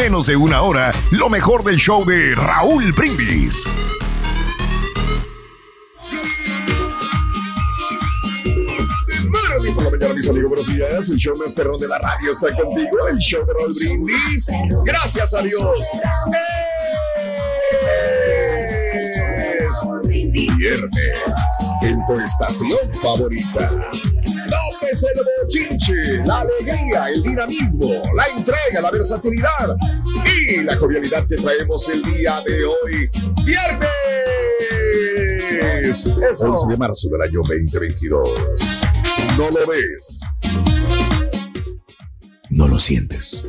menos de una hora lo mejor del show de Raúl Brindis. por la mañana, mis amigos, buenos días. El show más perrón de la radio está contigo. El show de Raúl Brindis. Gracias a Dios. Es viernes en tu estación favorita. López el bochinche, la alegría, el dinamismo, la entrega, la versatilidad y la jovialidad que traemos el día de hoy. ¡Viernes! 11 de marzo del año 2022. No lo ves. No lo sientes.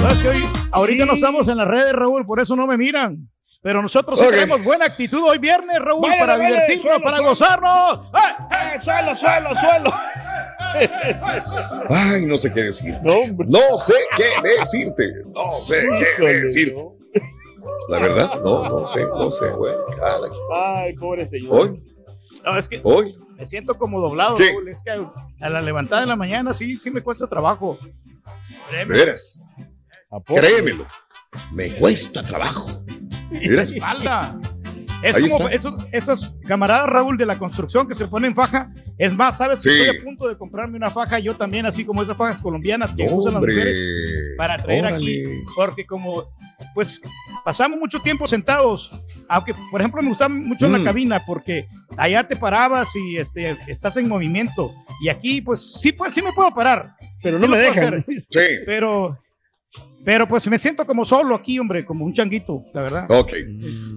¿Sabes que hoy, ahorita no estamos en las redes, Raúl, por eso no me miran. Pero nosotros sí tenemos buena actitud hoy viernes, Raúl, Vale, para vale, divertirnos, suelo, para suelo. gozarnos. ¡Eh! ¡Eh, suelo, suelo, suelo! Ay, no sé qué decirte. No, sé qué decirte. No sé qué decirte. La verdad, no, no sé, no sé, güey. Cada. Ay, pobre señor. Hoy, No, es que hoy. me siento como doblado. Es que a la levantada en la mañana sí, sí me cuesta trabajo. De Créeme, veras, créemelo. Me cuesta trabajo. Mira, espalda. Es Ahí como está. esos, esos camaradas, Raúl, de la construcción que se ponen faja. Es más, ¿sabes? que Sí. Estoy a punto de comprarme una faja yo también, así como esas fajas colombianas que usan las mujeres. para traer aquí, Órale. porque como, pues, pasamos mucho tiempo sentados, aunque, por ejemplo, me gusta mucho en Mm. la cabina, porque allá te parabas y este, estás en movimiento, y aquí, pues, sí, pues, sí me puedo parar, Pero no me dejan. hacer. Sí, pero, pero, pues, me siento como solo aquí, hombre, como un changuito, la verdad. ok.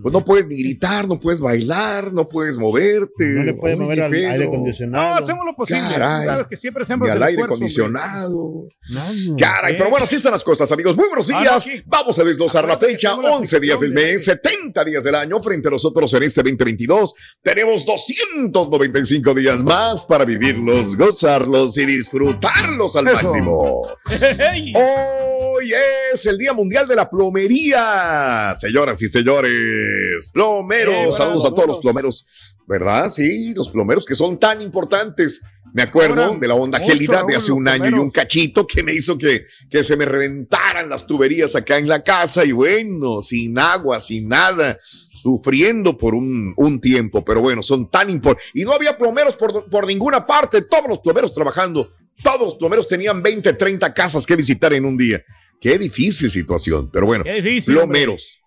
Pues no puedes ni gritar, no puedes bailar, no puedes moverte. No le puedes Oye, mover al aire No, acondicionado. hacemos lo posible, Caray. sabes que siempre Ni hacemos al el aire esfuerzo, hombre. acondicionado. Nada. Caray, pero bueno, así están las cosas, amigos. Muy buenos Ah, no, días. Vamos a desglosar la fecha. tengo la 11 días del mes, 70 días del año. Frente a nosotros en este 2022, tenemos 295 días más para vivirlos, gozarlos y disfrutarlos al Eso. máximo. Hey, Hoy es el Día Mundial de la Plomería. Señoras y señores, plomeros. Eh, Saludos a bravo, todos los plomeros, ¿verdad? Sí, los plomeros que son tan importantes. Me acuerdo Ahora, de la onda gélida de hace un año y un cachito que me hizo que, que se me reventaran las tuberías acá en la casa y bueno, sin agua, sin nada, sufriendo por un, un tiempo, pero bueno, son tan importantes. Y no había plomeros por, por ninguna parte, todos los plomeros trabajando, todos los plomeros tenían 20, 30 casas que visitar en un día. Qué difícil situación, pero bueno, qué difícil, hombre. plomeros.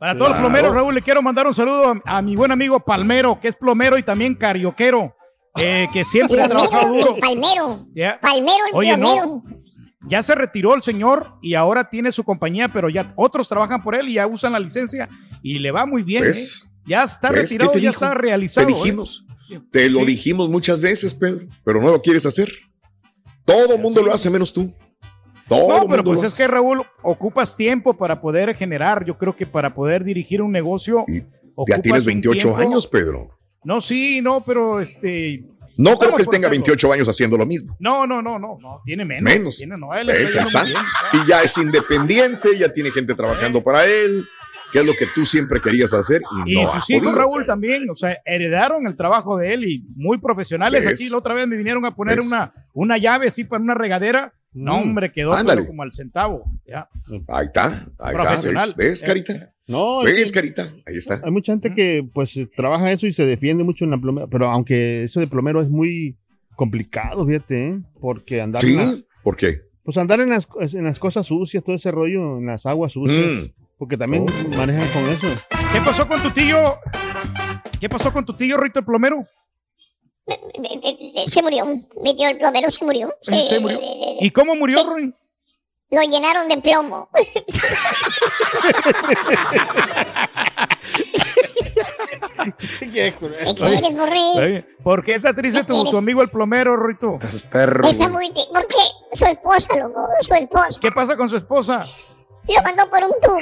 Para todos los plomeros, Raúl, le quiero mandar un saludo a, a mi buen amigo Palmero, que es plomero y también carioquero, eh, que siempre ha trabajado duro. palmero. Palmero, el Oye, no. plomero. ya se retiró el señor y ahora tiene su compañía, pero ya otros trabajan por él y ya usan la licencia y le va muy bien. ¿eh? Ya está retirado, ¿Qué te ya dijo? está Te realizado. ¿eh? dijimos, te lo Sí. dijimos muchas veces, Pedro, pero no lo quieres hacer. Todo el mundo lo hace menos tú. Todo No, pero pues es que. Raúl, ocupas tiempo para poder generar. Yo creo que para poder dirigir un negocio. Y Ya tienes un 28 tiempo. años, Pedro. No, sí, no, pero este. No creo que él tenga hacerlo. 28 años haciendo lo mismo. No, no, no, no, no, tiene menos. Menos. Tiene, no, él ¿Ves? está bien. Y ya es independiente, ya tiene gente trabajando para él, que es lo que tú siempre querías hacer y, Y no sus hijos, Raúl, hacer. también, o sea, heredaron el trabajo de él y muy profesionales. ¿Ves? Aquí la otra vez me vinieron a poner ¿Ves? una, una llave así para una regadera. No, Mm. hombre, quedó como al centavo. Ya. Ahí está, ahí está. ¿Ves, ¿Ves, Eh, Carita? No, es ¿Ves, que Carita? Ahí está. hay mucha gente que pues trabaja eso y se defiende mucho en la plomera, pero aunque eso de plomero es muy complicado, fíjate, ¿eh? porque andar en. ¿Por qué? pues andar en las, en las cosas sucias, todo ese rollo, en las aguas sucias, Mm. porque también Oh. manejan con eso. ¿Qué pasó con tu tío? ¿Qué pasó con tu tío Rito el plomero? Se murió. Mi tío el plomero se murió. Sí, se murió. ¿Y cómo murió, Ruin? Lo llenaron de plomo. ¿Qué quieres, borré? Oye, ¿Por qué está triste tu, tu amigo el plomero, Rito? Estás perro. Está muy... tri- ¿Por qué? Su esposa, loco, su esposa. ¿Qué pasa con su esposa? Lo mandó por un tubo.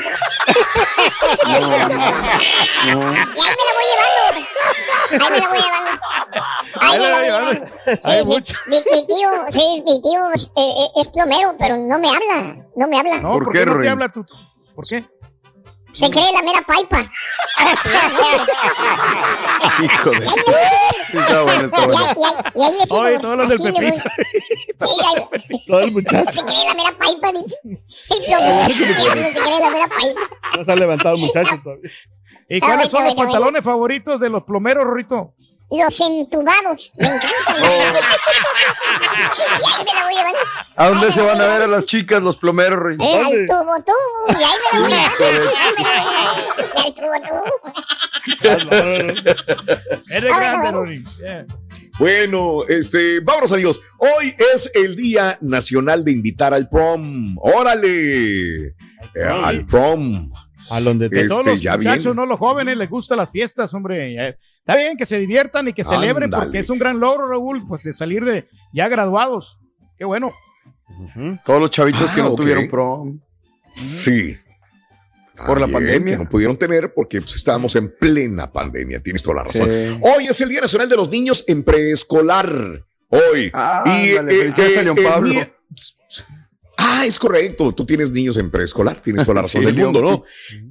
No, no, no. Y ahí me la voy llevando. Ahí me la voy llevando. Ahí me la voy llevando. Sí, Hay sí. mucho. Mi, mi tío, sí, mi tío es, eh, es plomero, pero no me habla. No me habla. No, ¿Por ¿por, qué, qué no te habla tú? ¿Por qué? Se cree la mera paipa. Hijo de. Está bueno, está bueno. ahí, y ahí- y ahí le sigo. Oye, todos los del. Pepito. Todo el muchacho. Se cree la mera paipa, dice. El plomero. Se cree la mera paipa. No se ha levantado el muchacho todavía. ¿Y cuáles son los pantalones favoritos de los plomeros, Rito? Los entubados. Me encantan. Y ahí me la voy llevando. ¿A dónde se van a ver a las chicas los plomeros, Ruin? Eh, ¿Dónde? al tubo, tubo. Y ahí me la voy llevando. Ahí me la voy llevando. Y al tubo, tubo. Eres grande, bueno. Rory. Bueno, este, vámonos amigos. Hoy es el Día Nacional de Invitar al Prom. ¡Órale! Eh, al prom. A donde te Este, Todos los muchachos, bien. no los jóvenes, les gustan las fiestas, hombre. Está bien que se diviertan y que celebren porque es un gran logro, Raúl, pues de salir de ya graduados. Qué bueno. Todos los chavitos que Ah, no ok. tuvieron prom. Sí. Por la pandemia. Que no pudieron tener porque pues, estábamos en plena pandemia. Tienes toda la razón. Sí. Hoy es el Día Nacional de los Niños en Preescolar. Hoy. Ah, Y, ándale, eh, eh, a León el Pablo. día- Ah, es correcto. Tú tienes niños en preescolar, tienes toda la razón Sí, del mundo, ¿no?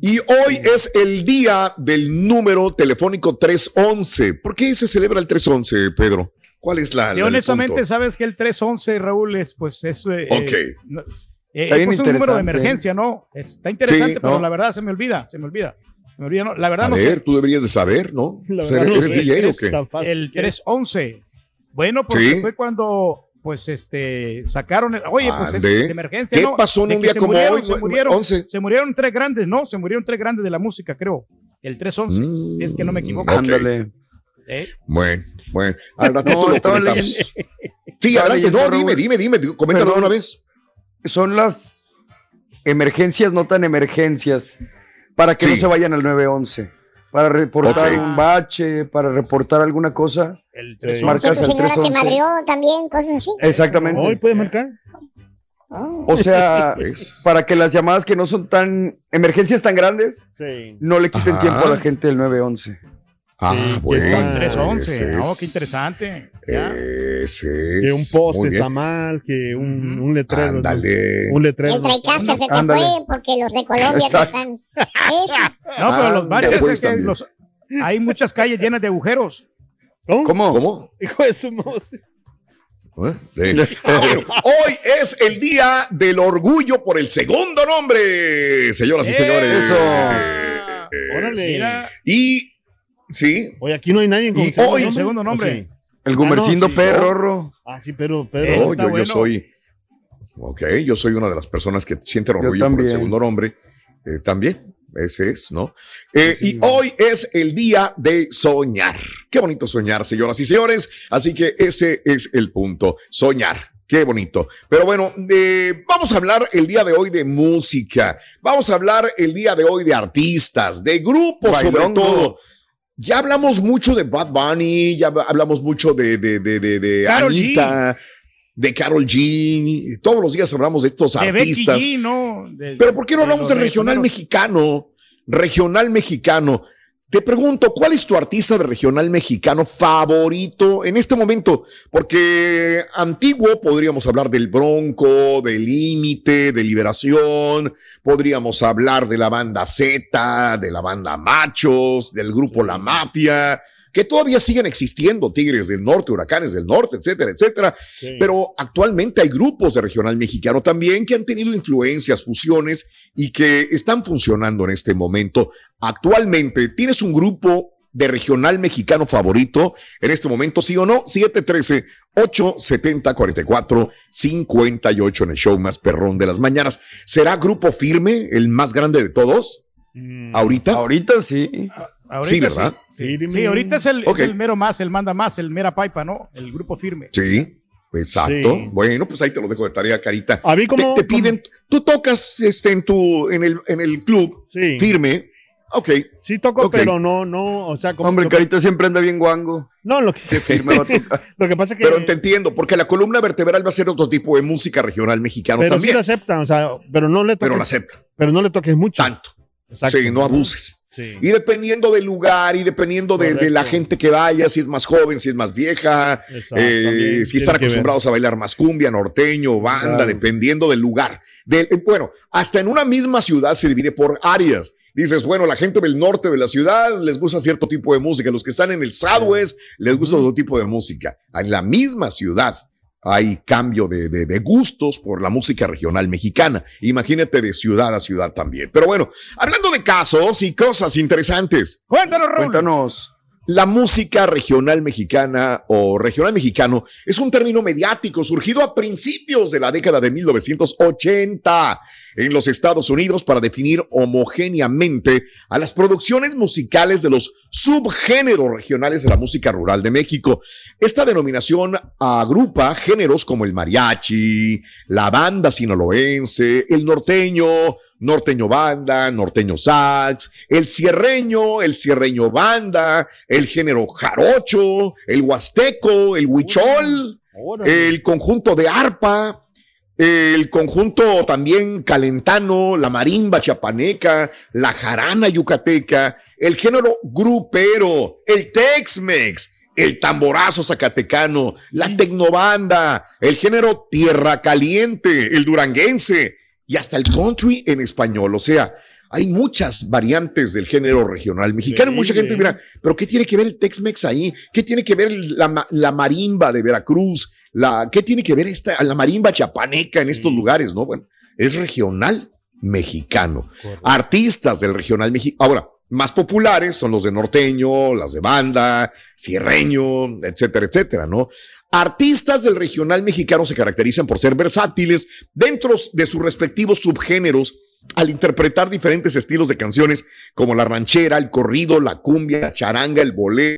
Y hoy es el día del número telefónico 311. ¿Por qué se celebra el 311, Pedro? ¿Cuál es la, Y la- el honestamente, punto? sabes que el 311, Raúl, es pues es. eh, Ok. eh, no- eh, Está bien pues, un número de emergencia, ¿no? Está interesante, Sí, pero ¿no? la verdad se me olvida, se me olvida. Se me olvida, ¿no? La verdad A no ver, sé. tú deberías de saber, ¿no? La O sea, verdad, no ¿Eres sé, DJ o es qué? El 311. Bueno, porque Sí. fue cuando pues este sacaron el- oye pues es de emergencia ¿Qué ¿no? pasó en un día se como murieron, hoy? se murieron 11. se murieron tres grandes no se murieron tres grandes de la música creo el 311 Mm, si es que no me equivoco. Ándale. ¿eh? Bueno, bueno. Al ratito No, lo comentamos. Sí, adelante. No, dime, dime, dime. Coméntalo una vez. Son las emergencias no tan emergencias para que Sí. no se vayan al 911. Para reportar un bache, para reportar alguna cosa. el Sí. 311 Marcas tu señora te 311. madrió también, cosas así. Exactamente. ¿Hoy puedes marcar? Oh. O sea, ¿Ves? para que las llamadas que no son tan emergencias tan grandes Sí. no le quiten Ajá. tiempo a la gente del 911. Ah, Sí, bueno. que está- 311 ese no es- qué interesante ya. Ese es. Que un bien. está mal, que un, un letrero. Ándale. Un letrero. El Traicasa se te fue porque los de Colombia te Exacto. están. Eso. no pero los Ah, baches es que los- hay muchas calles llenas de agujeros ¿Cómo? ¿Cómo? ¿Cómo? Hijo de su mouse. ¿Eh? Ah, bueno, hoy es el día del orgullo por el segundo nombre, señoras y señores. Eso. Eh, Órale. Y sí, Oye, aquí no hay nadie con Y segundo hoy- nombre. segundo nombre. ¿O sí? El gumercindo Ah, no, sí, perro. Ah, sí, pero, pero. no, está yo, soy. Ok, yo soy una de las personas que sienten orgullo por el segundo nombre. eh, también, ese es, ¿no? Eh, Sí, y hoy es el día de soñar. Qué bonito soñar, señoras y señores. Así que ese es el punto, soñar. Qué bonito. Pero bueno, eh, vamos a hablar el día de hoy de música. Vamos a hablar el día de hoy de artistas, de grupos sobre todo. Ya hablamos mucho de Bad Bunny, ya hablamos mucho de, de, de, de, de Anita, de Carol G. Todos los días hablamos de estos de Becky artistas. G, ¿no? De- Pero ¿por qué no hablamos del regional mexicano? Regional mexicano. Te pregunto, ¿cuál es tu artista de regional mexicano favorito en este momento? Porque antiguo podríamos hablar del Bronco, del Límite, de Liberación, podríamos hablar de la banda Z, de la banda Machos, del grupo La Mafia, que todavía siguen existiendo, Tigres del Norte, Huracanes del Norte, etcétera, etcétera. Sí. Pero actualmente hay grupos de regional mexicano también que han tenido influencias, fusiones y que están funcionando en este momento. Actualmente, ¿tienes un grupo de regional mexicano favorito en este momento, sí o no? 713-870-44-58 en el show más perrón de las mañanas. ¿Será grupo firme el más grande de todos? Mm, ¿Ahorita? Ahorita sí. Ahorita Sí, ¿verdad? Sí, Sí, dime. Sí, ahorita es el, es el mero más, el manda más, el mera paipa, ¿no? El grupo firme. Sí, exacto. Sí. Bueno, pues ahí te lo dejo de tarea, Carita. A mí Te, como. te piden, tú tocas este, en, tu, en, el, en el club Sí. firme Ok. Sí toco, pero no, no, o sea, como Hombre, que- Carita siempre anda bien guango. no, lo que, firme va a tocar. lo que pasa es que Pero te entiendo, porque la columna vertebral va a ser otro tipo de música regional mexicano pero sí también. lo aceptan, o sea, pero no le toques, pero la acepta. pero no le toques mucho. Tanto. Exacto. Sí, no abuses. Sí. Y dependiendo del lugar y dependiendo de, de la gente que vaya, si es más joven, si es más vieja, eh, si están acostumbrados a bailar más cumbia, norteño, banda, Claro. dependiendo del lugar. Del- eh, bueno, hasta en una misma ciudad se divide por áreas. Dices, bueno, la gente del norte de la ciudad les gusta cierto tipo de música, los que están en el Southwest les gusta otro tipo de música. En la misma ciudad hay cambio de, de- de gustos por la música regional mexicana. Imagínate de ciudad a ciudad también. Pero bueno, hablando de casos y cosas interesantes, Cuéntanos, Raúl. Cuéntanos. la música regional mexicana o regional mexicano es un término mediático surgido a principios de la década de 1980 en los Estados Unidos para definir homogéneamente a las producciones musicales de los subgéneros regionales de la música rural de México. Esta denominación agrupa géneros como el mariachi, la banda sinaloense, el norteño, norteño banda, norteño sax, el cierreño, el cierreño banda, el género jarocho, el huasteco, el huichol, el conjunto de arpa, el conjunto también calentano, la marimba chapaneca, la jarana yucateca, el género grupero, el Tex-Mex, el tamborazo zacatecano, la tecnobanda, el género tierra caliente, el duranguense y hasta el country en español. O sea, hay muchas variantes del género regional mexicano. Sí, Mucha gente dirá, pero ¿qué tiene que ver el Tex-Mex ahí? ¿Qué tiene que ver la marimba de Veracruz? La, ¿Qué tiene que ver esta, la marimba chapaneca en estos lugares? No, bueno, es regional mexicano. Artistas del regional mexicano. Ahora, más populares son los de norteño, las de banda, cierreño, etcétera, etcétera, ¿no? Artistas del regional mexicano se caracterizan por ser versátiles dentro de sus respectivos subgéneros al interpretar diferentes estilos de canciones como la ranchera, el corrido, la cumbia, la charanga, el bolero,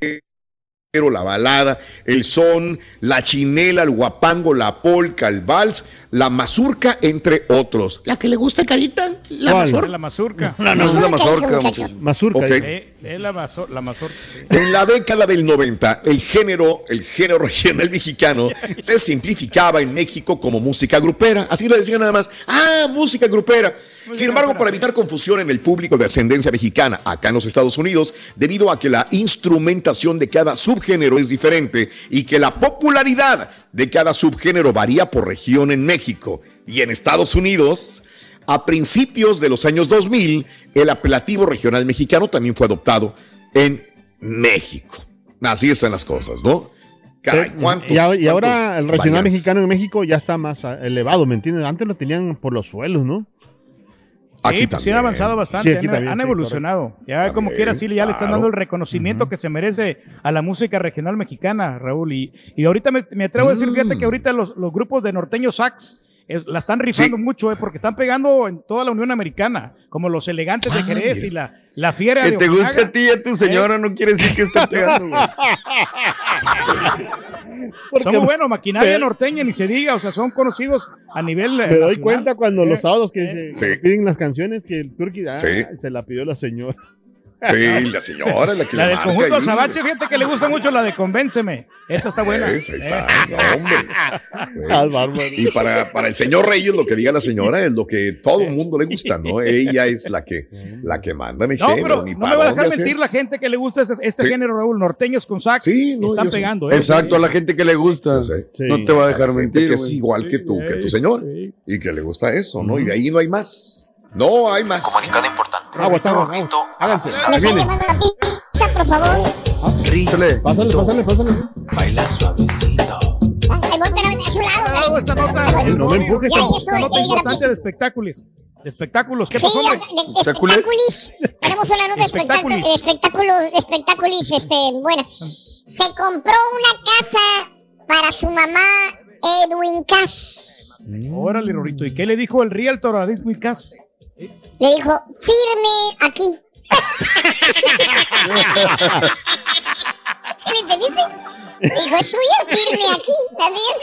la balada, el son, la chinela, el guapango, la polca, el vals, la mazurca, entre otros. ¿La que le gusta, Carita? La mazurca. la mazurca. No, no es la. Mazurca. Eh, es la, mazo- la mazorca. sí. En la década del 90, el género, el género regional mexicano se simplificaba en México como música grupera. Así le decían nada más, ah, música grupera. Sin embargo, para evitar confusión en el público de ascendencia mexicana acá en los Estados Unidos, debido a que la instrumentación de cada subgénero es diferente y que la popularidad de cada subgénero varía por región en México y en Estados Unidos, a principios de los años 2000, el apelativo regional mexicano también fue adoptado en México. Así están las cosas, ¿no? Caray, ¿cuántos- y, ahora- y cuántos ahora el regional variantes? mexicano en México ya está más elevado, ¿me entiendes? Antes lo tenían por los suelos, ¿no? Aquí sí, pues sí también. han avanzado bastante, Sí, aquí han, también, han sí, evolucionado. Ya También, como quiera, sí, ya le están dando el reconocimiento que se merece a la música regional mexicana, Raúl. Y, y ahorita me, me atrevo a decir, fíjate que ahorita los, los grupos de norteño sax es- la están rifando Sí. mucho, eh, porque están pegando en toda la Unión Americana, como los elegantes de Ah, Jerez y la, la fiera Que de te guste Ojinaga. a ti y a tu señora no quiere decir que esté pegando, güey. Son muy buenos, maquinaria norteña, ni se diga, o sea, son conocidos a nivel. eh, Me doy nacional. cuenta cuando Eh, los sábados que eh. se Sí. piden las canciones que el Turqui ah, Sí. se la pidió la señora. Sí, la señora, la que La le del marca conjunto ahí. Azabache, fíjate que le gusta mucho la de Convénceme. Esa está buena. Esa, ahí está. Eh. No, hombre. Y para, para el señor Reyes, lo que diga la señora es lo que todo el mundo le gusta, ¿no? Ella es la que, la que manda el No, género, pero ni no me va a dejar mentir la gente que le gusta este, este Sí. género, Raúl. Norteños con sax. Sí, no, están pegando. ¿eh? Exacto, a la gente que le gusta. Sí. No te va a dejar la mentir. que es igual que tú, que tu señor, Sí. y que le gusta eso, ¿no? Y de ahí no hay más. No hay más. Comunicado importante. Rorrito aguas. Háganse. está ¿Me la pizza, por favor? Pásale, pásale, pásale. Baila suavecito. Ay, voy, pero a su lado. Ah, güey. esta nota, No me empujes, esta nota importante de espectáculos. De espectáculos. ¿Qué pasó, de- ¿Espectáculos? espectáculos. Tenemos una nota de espectáculos. Espectáculos. Espectáculos, espectáculos, este, bueno. Se compró una casa para su mamá, Edwin Cass. Órale, Rorito. ¿Y qué le dijo el realtor a Edwin Cass? Le dijo, firme aquí. ¿Sí le entendiste? Le dijo, es suya, firme aquí. Es.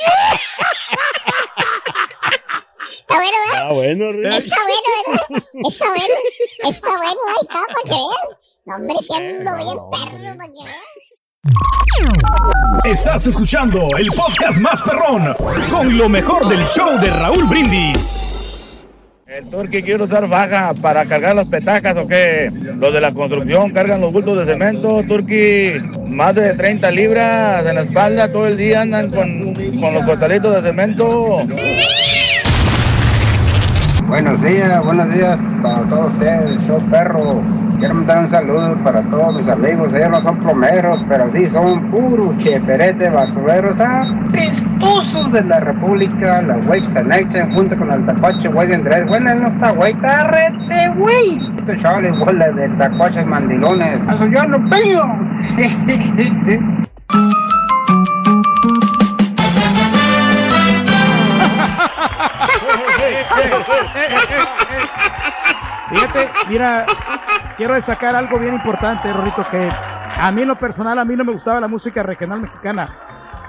Está bueno, ¿verdad? Ah, bueno. Está bueno, ¿verdad? Está bueno. Está bueno, ahí está, para que vean. No, hombre, siendo bien perro, para que vean. Estás escuchando el podcast más perrón con lo mejor del show de Raúl Brindis. El turqui quiere usar baja para cargar las petacas o qué? Los de la construcción cargan los bultos de cemento, turqui, más de 30 libras en la espalda, todo el día andan con, con los costalitos de cemento. Buenos días, buenos días para todos ustedes, show perro. Quiero mandar un saludo para todos mis amigos. Ellos no son plomeros, pero sí son puros cheperete basureros apestosos de la República, la Waste Connection, junto con el tacuache Güey Andrés. Bueno, no está güey, está rete güey. Este chaval igual de tacuaches mandilones. Eso yo no pego. Fíjate, mira, quiero destacar algo bien importante, Rorito, que a mí en lo personal, a mí no me gustaba la música regional mexicana,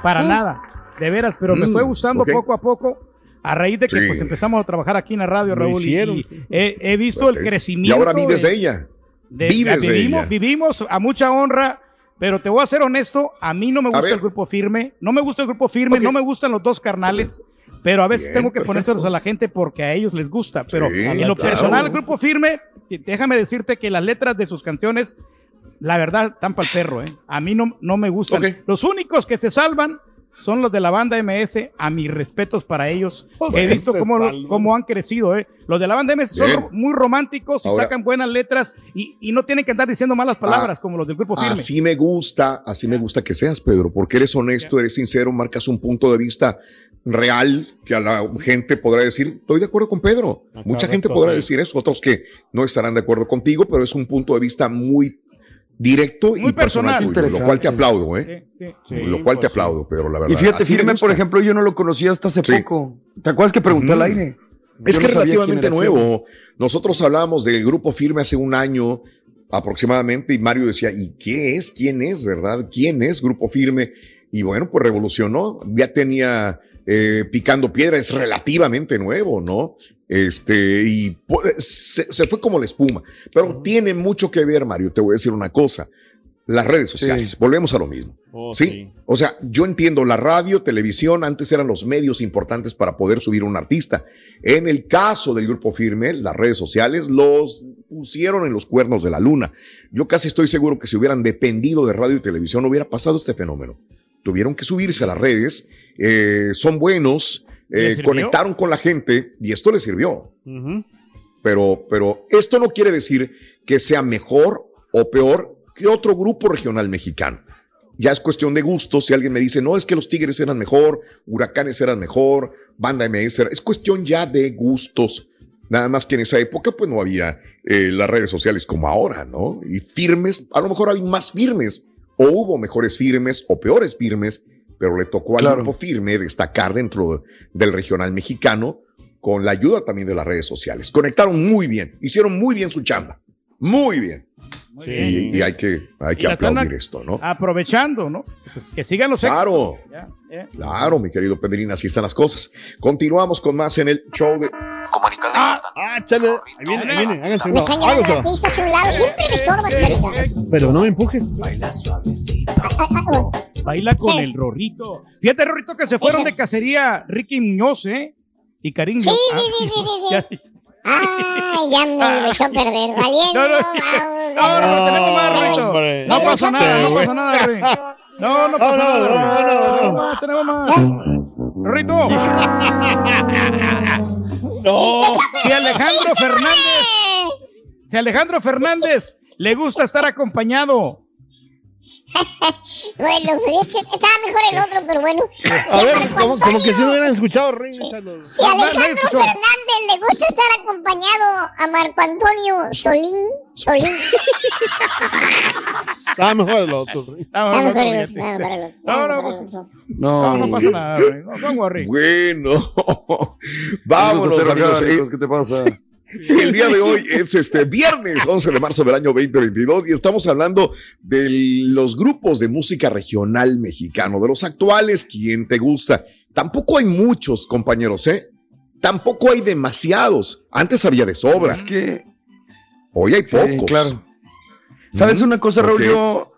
para Sí. nada, de veras, pero me Mm, fue gustando ok. poco a poco, a raíz de que Sí. pues empezamos a trabajar aquí en la radio, Raúl, y- y he, he visto el Ok. crecimiento. Y ahora vives de- ella. de- Vives de vivimos, ella. vivimos a mucha honra, pero te voy a ser honesto, a mí no me gusta el grupo firme, no me gusta el grupo firme, Ok. no me gustan los dos carnales, pero a veces Bien, tengo que perfecto. ponérselos a la gente porque a ellos les gusta, pero Sí, en lo claro. personal, el grupo firme, déjame decirte que las letras de sus canciones, la verdad, están para el perro, ¿eh? A mí no, no me gustan. Ok. Los únicos que se salvan son los de la banda MS, a mis respetos para ellos. He visto cómo, cómo han crecido, ¿eh? Los de la banda MS son Bien. ro- muy románticos y Ahora- sacan buenas letras y, y no tienen que andar diciendo malas palabras Ah, como los del grupo firme. Así me gusta, así me gusta que seas, Pedro, porque eres honesto, eres sincero, marcas un punto de vista real que a la gente podrá decir, estoy de acuerdo con Pedro. Mucha gente podrá decir eso, otros que no estarán de acuerdo contigo, pero es un punto de vista muy directo Muy y personal, personal. tuyo, lo cual te aplaudo, ¿eh? Sí, sí. Sí, lo cual te pues, aplaudo, Pedro, la verdad. Y fíjate, Así me Firme, gusta. por ejemplo, yo no lo conocía hasta hace Sí. poco. ¿Te acuerdas que pregunté al aire? Es Yo que no relativamente nuevo. Nosotros hablábamos del grupo firme hace un año aproximadamente y Mario decía, ¿y qué es? ¿Quién es? ¿Verdad? ¿Quién es grupo firme? Y bueno, pues revolucionó. Ya tenía eh, picando piedra, es relativamente nuevo, ¿no? Este, y se, se fue como la espuma. Pero tiene mucho que ver, Mario, te voy a decir una cosa. Las redes sociales, volvemos a lo mismo. Oh, ¿Sí? sí. O sea, yo entiendo, la radio, televisión, antes eran los medios importantes para poder subir a un artista. En el caso del grupo firme, las redes sociales los pusieron en los cuernos de la luna. Yo casi estoy seguro que si hubieran dependido de radio y televisión, no hubiera pasado este fenómeno. Tuvieron que subirse a las redes, eh, son buenos, eh, conectaron con la gente y esto les sirvió. Ujú. Pero, pero esto no quiere decir que sea mejor o peor que otro grupo regional mexicano. Ya es cuestión de gustos. Si alguien me dice, no, es que los Tigres eran mejor, Huracanes eran mejor, Banda MS, era-". es cuestión ya de gustos. Nada más que en esa época, pues no había eh, las redes sociales como ahora, ¿no? Y firmes, a lo mejor hay más firmes, o hubo mejores firmes o peores firmes, pero le tocó al Claro. grupo firme destacar dentro del regional mexicano con la ayuda también de las redes sociales. Conectaron muy bien, hicieron muy bien su chamba, muy bien. Muy Sí. bien. Y, y hay que, hay que aplaudir esto, ¿no? Aprovechando, ¿no? Pues que sigan los éxitos. Claro, Ya, ya. claro, mi querido Pedrín, así están las cosas. Continuamos con más en el show de... Comunicado importante. Ah, chale. Ahí viene, ahí viene. Háganse no, señora háganse. un lado siempre me estorbas. Pero no me empujes. Baila suavecito. Ah, ah. Baila con Sí. el Rorrito. Fíjate, Rorrito, que se fueron Ese. de cacería Ricky Muñoz, ¿eh? Y Karim. Sí, Yo- sí, ah, sí, sí, sí, Ay, ya me echó a perder. Valiendo. No, no, vamos no, no, tenemos más. No No, pasa no, nada, no pasa nada, Rey. No, no pasa No, no, nada, Rey. no. Tenemos más, tenemos más. Rorrito. No. Si Alejandro Fernández, si Alejandro Fernández le gusta estar acompañado, Bueno, pues estaba mejor el otro, pero bueno. A ver, como, como que si no hubieran escuchado, Rey. Si Alejandro. Fernández le gusta estar acompañado a Marco Antonio Solín, Solín. Estaba mejor el otro, Rey. Está no, mejor el otro, No, no, pasa nada, Rey. No, don't worry. Bueno, vámonos amigos. Eh, ¿Qué te pasa? Sí, el día de hoy es este viernes 11 de marzo del año 2022 y estamos hablando de los grupos de música regional mexicano, de los actuales, ¿quién te gusta? Tampoco hay muchos compañeros, ¿eh? tampoco hay demasiados. Antes había de sobra. Es que. Hoy hay Sí, pocos. claro. ¿Sabes una cosa, Raúl? Yo,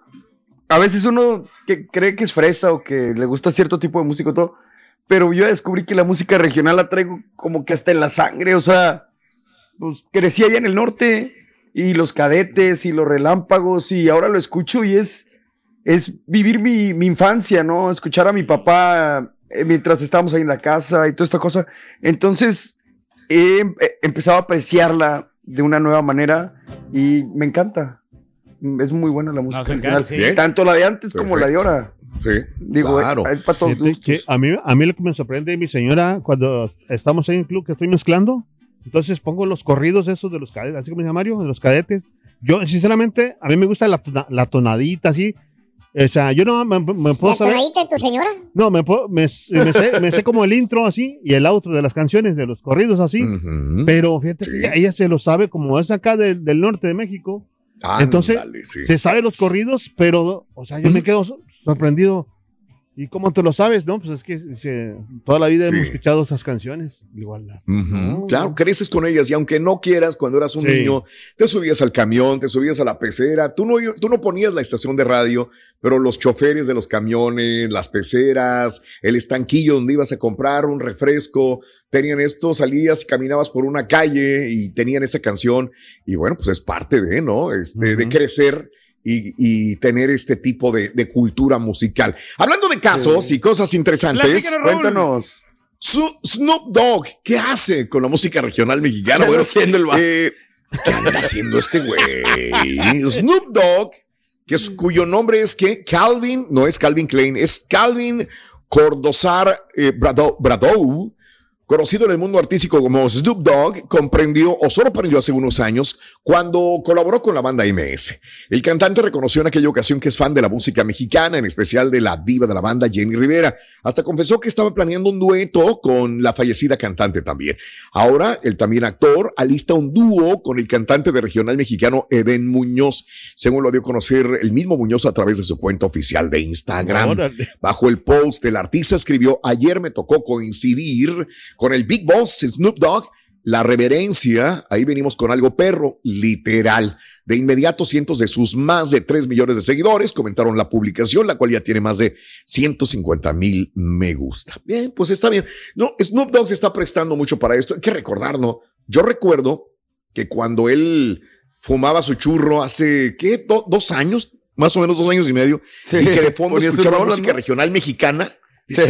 a veces uno que cree que es fresa o que le gusta cierto tipo de música y todo, pero yo descubrí que la música regional la traigo como que hasta en la sangre, o sea, pues crecí allá en el norte y los cadetes y los relámpagos y ahora lo escucho y es, es vivir mi, mi infancia, ¿no? Escuchar a mi papá eh, mientras estábamos ahí en la casa y toda esta cosa. Entonces, he em- he empezado a apreciarla de una nueva manera y me encanta. Es muy buena la música. Encanta, sí. Tanto la de antes como la de ahora. Sí, Digo, claro. es para todos Fíjate que gustos. a, mí, a mí lo que me sorprende, mi señora, cuando estamos ahí en el club que estoy mezclando, entonces pongo los corridos esos de los cadetes, así como dice Mario, de los cadetes. Yo, sinceramente, a mí me gusta la, la tonadita así. O sea, yo no me, me puedo ¿La saber. tonadita de tu señora? No, me, puedo- me, me sé, me sé como el intro así y el outro de las canciones, de los corridos así. Ujú. Pero fíjate, Sí. ella, ella se lo sabe como es acá del- del norte de México. entonces, Ándale, sí. Se sabe los corridos, pero, o sea, yo me quedo so- sorprendido. ¿Y cómo te lo sabes? No, pues es que se- toda la vida Sí. hemos escuchado esas canciones. Igual. la- Ujú, No, Claro, creces con ellas y aunque no quieras, cuando eras un Sí. niño, te subías al camión, te subías a la pecera, tú no, tú no ponías la estación de radio, pero los choferes de los camiones, las peceras, el estanquillo donde ibas a comprar un refresco, tenían esto, salías y caminabas por una calle y tenían esa canción y bueno, pues es parte de, ¿no? Este, De Ujú. crecer. Y, y tener este tipo de, de cultura musical. Hablando de casos y cosas interesantes. Cuéntanos. su- Snoop Dogg, ¿qué hace con la música regional mexicana? ¿Qué Bueno, anda haciendo el vato? eh, ¿qué anda haciendo este güey? Snoop Dogg, que es, cuyo nombre es que Calvin, no es Calvin Klein, es Calvin Cordozar eh, Bradow, conocido en el mundo artístico como Snoop Dogg, comprendió o sorprendió hace unos años cuando colaboró con la banda MS. El cantante reconoció en aquella ocasión que es fan de la música mexicana, en especial de la diva de la banda Jenny Rivera. Hasta confesó que estaba planeando un dueto con la fallecida cantante también. Ahora, el también actor alista un dúo con el cantante de regional mexicano Eben Muñoz, según lo dio a conocer el mismo Muñoz a través de su cuenta oficial de Instagram. Órale. Bajo el post, el artista escribió, ayer me tocó coincidir con el Big Boss Snoop Dogg, la reverencia, ahí venimos con algo perro, literal. De inmediato, cientos de sus más de 3 millones de seguidores comentaron la publicación, la cual ya tiene más de 150 mil me gusta. Bien, pues está bien. No, Snoop Dogg se está prestando mucho para esto. Hay que recordar, ¿no? Yo recuerdo que cuando él fumaba su churro hace, ¿qué? Do- dos años, más o menos dos años y medio, Sí, y que de fondo escuchaba música ¿no? regional mexicana. Sí.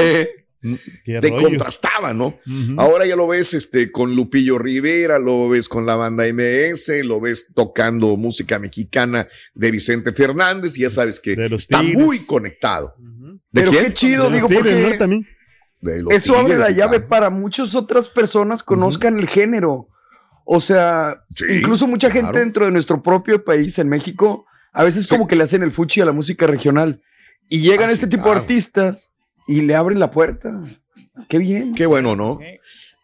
Qué te rollo. contrastaba, ¿no? Ahora ya lo ves este, con Lupillo Rivera, lo ves con la banda MS, lo ves tocando música mexicana de Vicente Fernández, y ya sabes que está Tigres. muy conectado. Ujú. ¿De Pero quién? qué chido, De digo, los Tigres, ¿no? porque También. De los eso abre la llave claro. para muchas otras personas conozcan el género. O sea, Sí, incluso mucha gente claro. dentro de nuestro propio país, en México, a veces Sí. como que le hacen el fuchi a la música regional. Y llegan Ah, este sí, tipo claro. de artistas y le abren la puerta. Qué bien. Qué bueno, ¿no?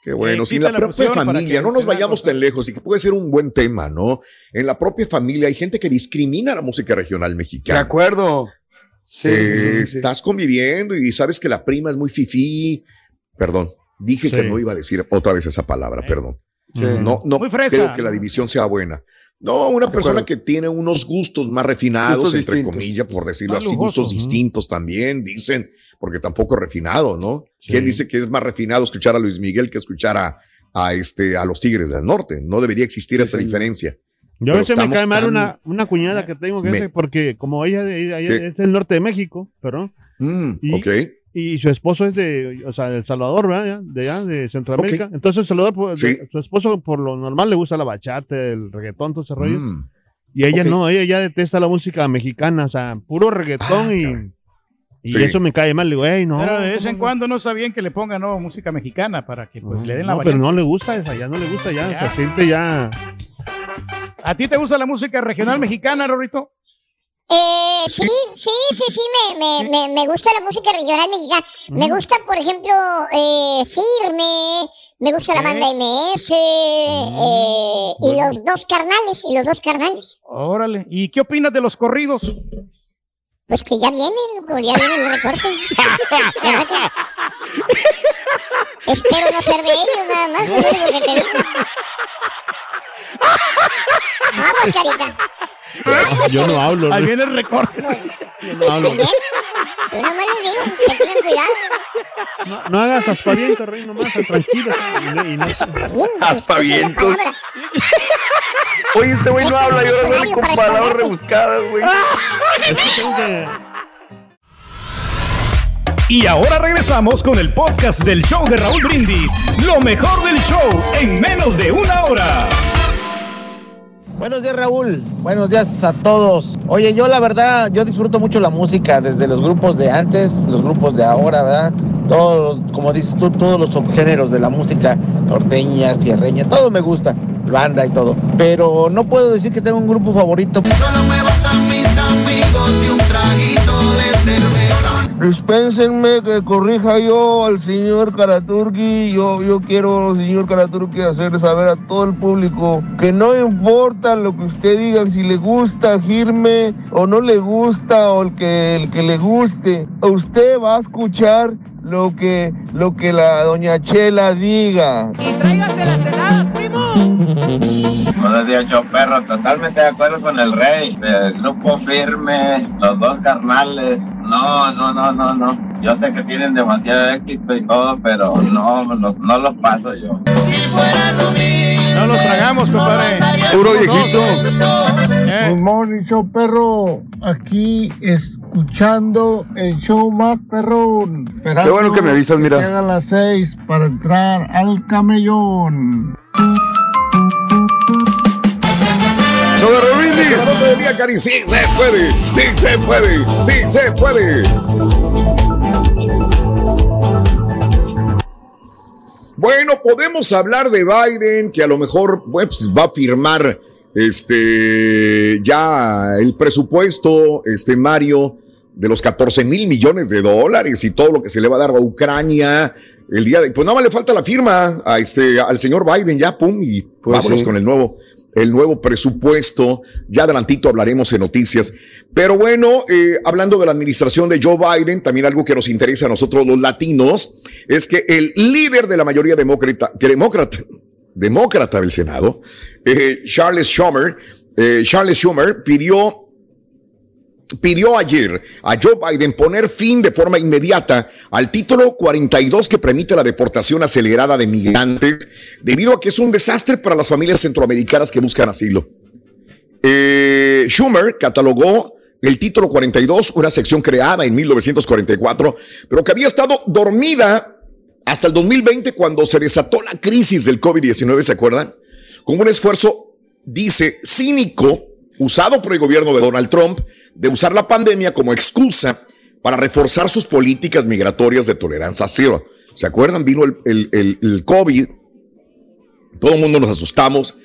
Qué bueno, existe sin la la propia familia, no nos vayamos tan lejos y que puede ser un buen tema, ¿no? En la propia familia hay gente que discrimina la música regional De mexicana. acuerdo. Sí, Eh, sí, sí, sí. Estás conviviendo y sabes que la prima es muy fifí. Perdón, dije que no iba a decir otra vez esa palabra, perdón. Sí. No, no creo que la división sea buena. No, una persona acuerdo. que tiene unos gustos más refinados, Gustos entre distintos. comillas, por decirlo Más así, gustos ¿no? distintos también, dicen, porque tampoco es refinado, ¿no? Sí. ¿Quién dice que es más refinado escuchar a Luis Miguel que escuchar a, a, este, a los Tigres del Norte? No debería existir Sí, esa diferencia. Yo Pero a veces me cae mal tan- una, una cuñada que tengo que Me- hace, porque como ella, ella- ella ¿Qué? es del norte de México, perdón, Mm, Y- ok. Y su esposo es de, o sea, de El Salvador, ¿verdad? Ya, De allá, de Centroamérica. Entonces, Salvador, pues, Sí. de- su esposo por lo normal le gusta la bachata, el reggaetón, todo ese rollo. Mm, Y ella no, ella ya detesta la música mexicana, o sea, puro reggaetón Ah, y, y Sí. eso me cae mal. Le digo, hey, no. Pero de vez ¿cómo en no?". cuando no está bien que le pongan no, música mexicana para que pues No, le den la no, pero no le gusta esa, ya no le gusta, ya, Ya. se siente ya. ¿A ti te gusta la música regional mexicana, Rorito? Eh, sí, sí, sí, sí, me, me, me, me gusta la música regional mexicana. Me gusta, por ejemplo, eh, Firme, me gusta la banda MS, eh, y los dos carnales, y los dos carnales. Órale. ¿Y qué opinas de los corridos? Pues que ya vienen, ya vienen los recortes. ¿Verdad que- Espero no ser de ellos, nada más. Es lo único que te digo. Vamos, carita. Vamos, Yo no hablo. Ahí viene el recorte. Yo no hablo. Bien. Yo nomás les digo que tengan cuidado. No, no hagas aspaviento, rey, nomás, tranquilo. Y no- palabra. Oye, este güey no habla y ahora con palabras esconderte. rebuscadas, güey. es que tengo que- Y ahora regresamos con el podcast del show de Raúl Brindis. Lo mejor del show en menos de una hora. Buenos días Raúl, buenos días a todos. Oye, yo la verdad, yo disfruto mucho la música, desde los grupos de antes, los grupos de ahora, ¿verdad? Todos, los- como dices tú, todos los subgéneros de la música, norteña, sierreña, todo me gusta, banda y todo. Pero no puedo decir que tengo un grupo favorito. Dispénsenme que corrija yo al señor Karaturki. Yo, yo quiero, señor Karaturki, hacerle saber a todo el público que no importa lo que usted diga, si le gusta Girme o no le gusta o el que, el que le guste, usted va a escuchar lo que, lo que la doña Chela diga. Buenos días, show perro. Totalmente de acuerdo con el rey. El grupo firme, los dos carnales. No, no, no, no, no. Yo sé que tienen demasiado éxito y todo, pero no, los, no los paso yo. No los tragamos, compadre. Puro viejito. Eh, Good morning, show perro. Aquí escuchando el show más perrón. Qué bueno que me avisas, mira. Hagan las seis para entrar al camellón. De Brindis. La nota del día, Cari, sí se puede, sí se puede, sí se puede. Bueno, podemos hablar de Biden, que a lo mejor pues, va a firmar este ya el presupuesto, este Mario, de los 14 mil millones de dólares y todo lo que se le va a dar a Ucrania. El día de, pues nada más le falta la firma a este, al señor Biden, ya, pum, y Pues vámonos sí. con el nuevo, el nuevo presupuesto. Ya adelantito hablaremos en noticias. Pero bueno, eh, hablando de la administración de Joe Biden, también algo que nos interesa a nosotros los latinos, es que el líder de la mayoría demócrata, demócrata, demócrata del Senado, eh, Charles Schumer, eh, Charles Schumer pidió pidió ayer a Joe Biden poner fin de forma inmediata al título 42 que permite la deportación acelerada de migrantes debido a que es un desastre para las familias centroamericanas que buscan asilo. Eh, Schumer catalogó el título 42, una sección creada en 1944, pero que había estado dormida hasta el 2020 cuando se desató la crisis del COVID-19, ¿se acuerdan? Como un esfuerzo, dice, cínico, usado por el gobierno de Donald Trump, de usar la pandemia como excusa para reforzar sus políticas migratorias de tolerancia cero. ¿Se acuerdan? Vino el, el- el- el COVID, todo el mundo nos asustamos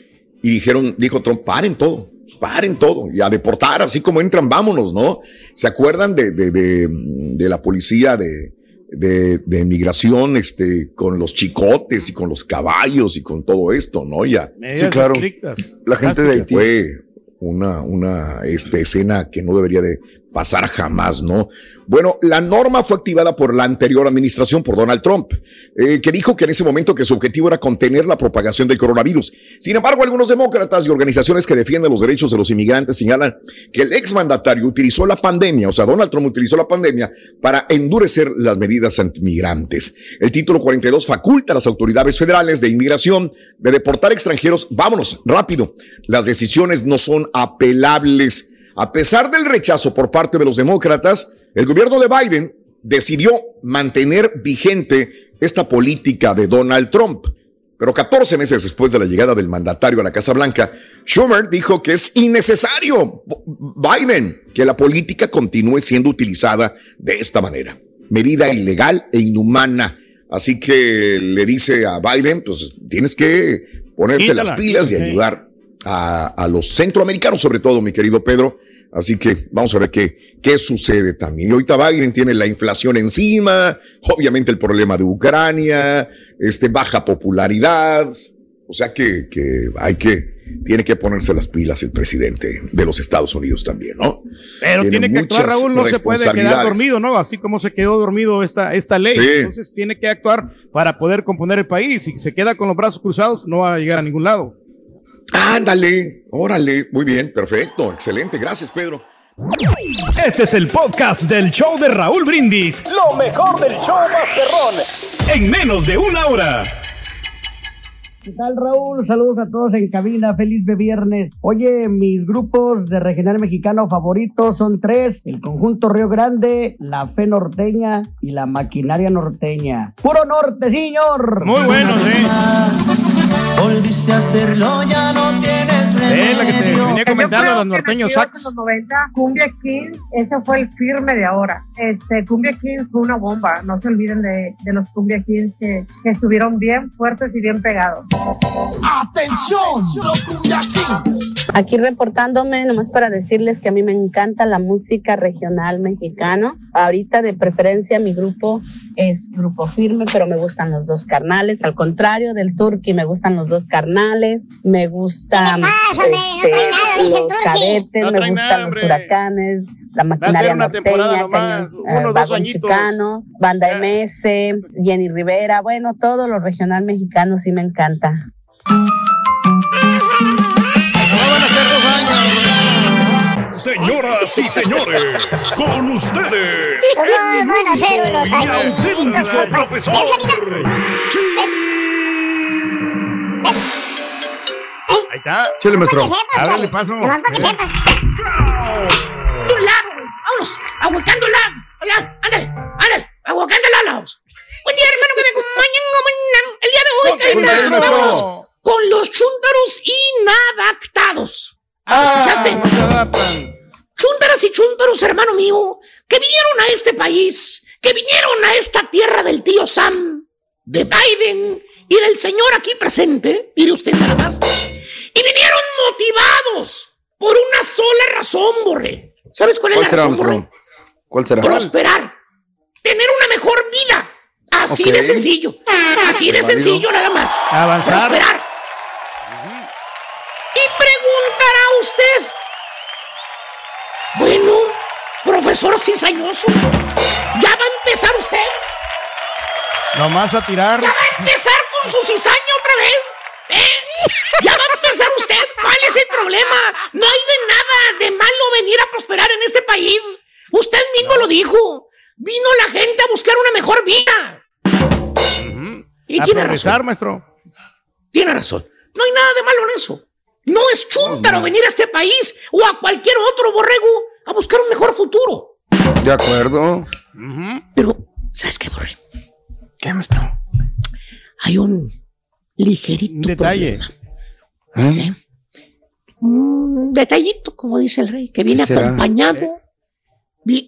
y dijeron, dijo Trump, paren todo, paren todo y a deportar, así como entran, vámonos, ¿no? ¿Se acuerdan de, de- de- de la policía de, de, de migración este, con los chicotes y con los caballos y con todo esto, ¿no? Ya. medidas claro. estrictas. La gente de Haití. fue una, una este, escena que no debería de pasar jamás, ¿no? Bueno, la norma fue activada por la anterior administración, por Donald Trump, eh, que dijo que en ese momento que su objetivo era contener la propagación del coronavirus. Sin embargo, algunos demócratas y organizaciones que defienden los derechos de los inmigrantes señalan que el exmandatario utilizó la pandemia, o sea, Donald Trump utilizó la pandemia para endurecer las medidas antimigrantes. El título 42 faculta a las autoridades federales de inmigración de deportar extranjeros. Vámonos, rápido. Las decisiones no son apelables. A pesar del rechazo por parte de los demócratas, el gobierno de Biden decidió mantener vigente esta política de Donald Trump. Pero 14 meses después de la llegada del mandatario a la Casa Blanca, Schumer dijo que es innecesario, Biden, que la política continúe siendo utilizada de esta manera. Medida ilegal e inhumana. Así que le dice a Biden, pues tienes que ponerte Quítala. las pilas y ayudar a, a los centroamericanos, sobre todo, mi querido Pedro. Así que vamos a ver qué, qué sucede también. Y ahorita Biden tiene la inflación encima, obviamente el problema de Ucrania, este, baja popularidad. O sea que, que hay que tiene que ponerse las pilas el presidente de los Estados Unidos también, ¿no? Pero tiene, que actuar, Raúl, no se puede quedar dormido, ¿no? Así como se quedó dormido esta, esta ley. Sí. Entonces tiene que actuar para poder componer el país. Si se queda con los brazos cruzados, no va a llegar a ningún lado. Ándale, órale, muy bien, perfecto, excelente, gracias Pedro. Este es el podcast del show de Raúl Brindis. Lo mejor del show Masterrón. En menos de una hora. ¿Qué tal, Raúl? Saludos a todos en cabina. Feliz de viernes. Oye, mis grupos de regional mexicano favoritos son tres: el conjunto Río Grande, la Fe Norteña y la Maquinaria Norteña. ¡Puro norte, señor! Muy buenos, ¿eh? Volviste a hacerlo, ya no tienes Eh, la que te remedio. venía comentando Yo los norteños sax. en los 90, Cumbia King, ese fue el firme de ahora. Este, Cumbia King fue una bomba. No se olviden de, de los Cumbia Kings que, que estuvieron bien fuertes y bien pegados. ¡Atención! Los Cumbia Kings. Aquí reportándome, nomás para decirles que a mí me encanta la música regional mexicano. Ahorita de preferencia mi grupo es Grupo Firme, pero me gustan los dos carnales. Al contrario del Turqui, me gustan los dos carnales. Me gustan este, los cadetes, No me gustan nada, los huracanes, la maquinaria norteña, nomás, Cañón, eh, unos. Chicano, Banda MS, Jenny Rivera, bueno, todo lo regional mexicano sí me encanta. Señoras y señores, con ustedes. ¿Cómo van a ser unos y años? auténtico profesor. Ahí está. Chile, maestro. Ábrele paso. Nomás para que Eh. sepas. De un lado, güey. Vámonos. Aguacando la. Hola, ándale, ándale. Aguacando la laos. Buen día, hermano, que me acompañan. El día de hoy, carita, vámonos con los chúntaros inadaptados. Ah, ¿Escuchaste? no se adaptan. Chúntaras y chúntaros, hermano mío, que vinieron a este país, que vinieron a esta tierra del tío Sam, de Biden y del señor aquí presente, mire usted nada más, y vinieron motivados por una sola razón, Borre. ¿Sabes cuál es ¿Cuál la será, razón, Borre? ¿Cuál será? Prosperar, tener una mejor vida. Así de sencillo, así de Válido. sencillo nada más. Avanzar. Prosperar. Y preguntará usted, bueno, profesor cizañoso, ¿ya va a empezar usted? Nomás a tirar. ¿Ya va a empezar con su cizaña otra vez? ¿Eh? ¿Ya va a empezar usted? ¿Cuál es el problema? No hay de nada de malo venir a prosperar en este país. Usted mismo lo dijo. Vino la gente a buscar una mejor vida. Y a tiene progresar, razón. maestro. Tiene razón. No hay nada de malo en eso. No es chúntaro venir a este país o a cualquier otro borrego a buscar un mejor futuro. De acuerdo. Pero, ¿sabes qué, borrego? ¿Qué, maestro? Hay un ligerito Un detalle. problema. ¿eh? Un detallito, como dice el rey, que viene acompañado,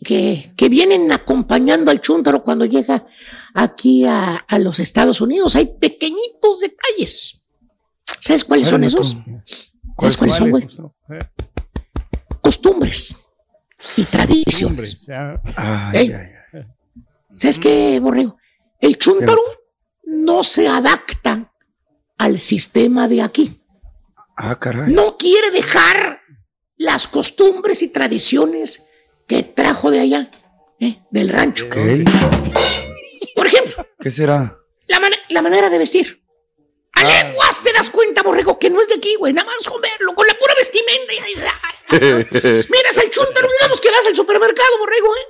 que, que vienen acompañando al chúntaro cuando llega aquí a, a los Estados Unidos. Hay pequeñitos detalles. ¿Sabes cuáles son esos? ¿Sabes cuáles son, güey? Eh, Costumbres y tradiciones. ¿Sabes qué, Borrego? El chúntaro no se adapta al sistema de aquí. Ah, caray. No quiere dejar las costumbres y tradiciones que trajo de allá, ¿eh? del rancho. Por ejemplo, ¿Qué será? la, mane- la manera de vestir. A Ah. leguas te das cuenta, borrego, que no es de aquí, güey. Nada más con verlo, con la pura vestimenta. Y dices, "Ay, miras al chúntaro, digamos que vas al supermercado, borrego, ¿eh?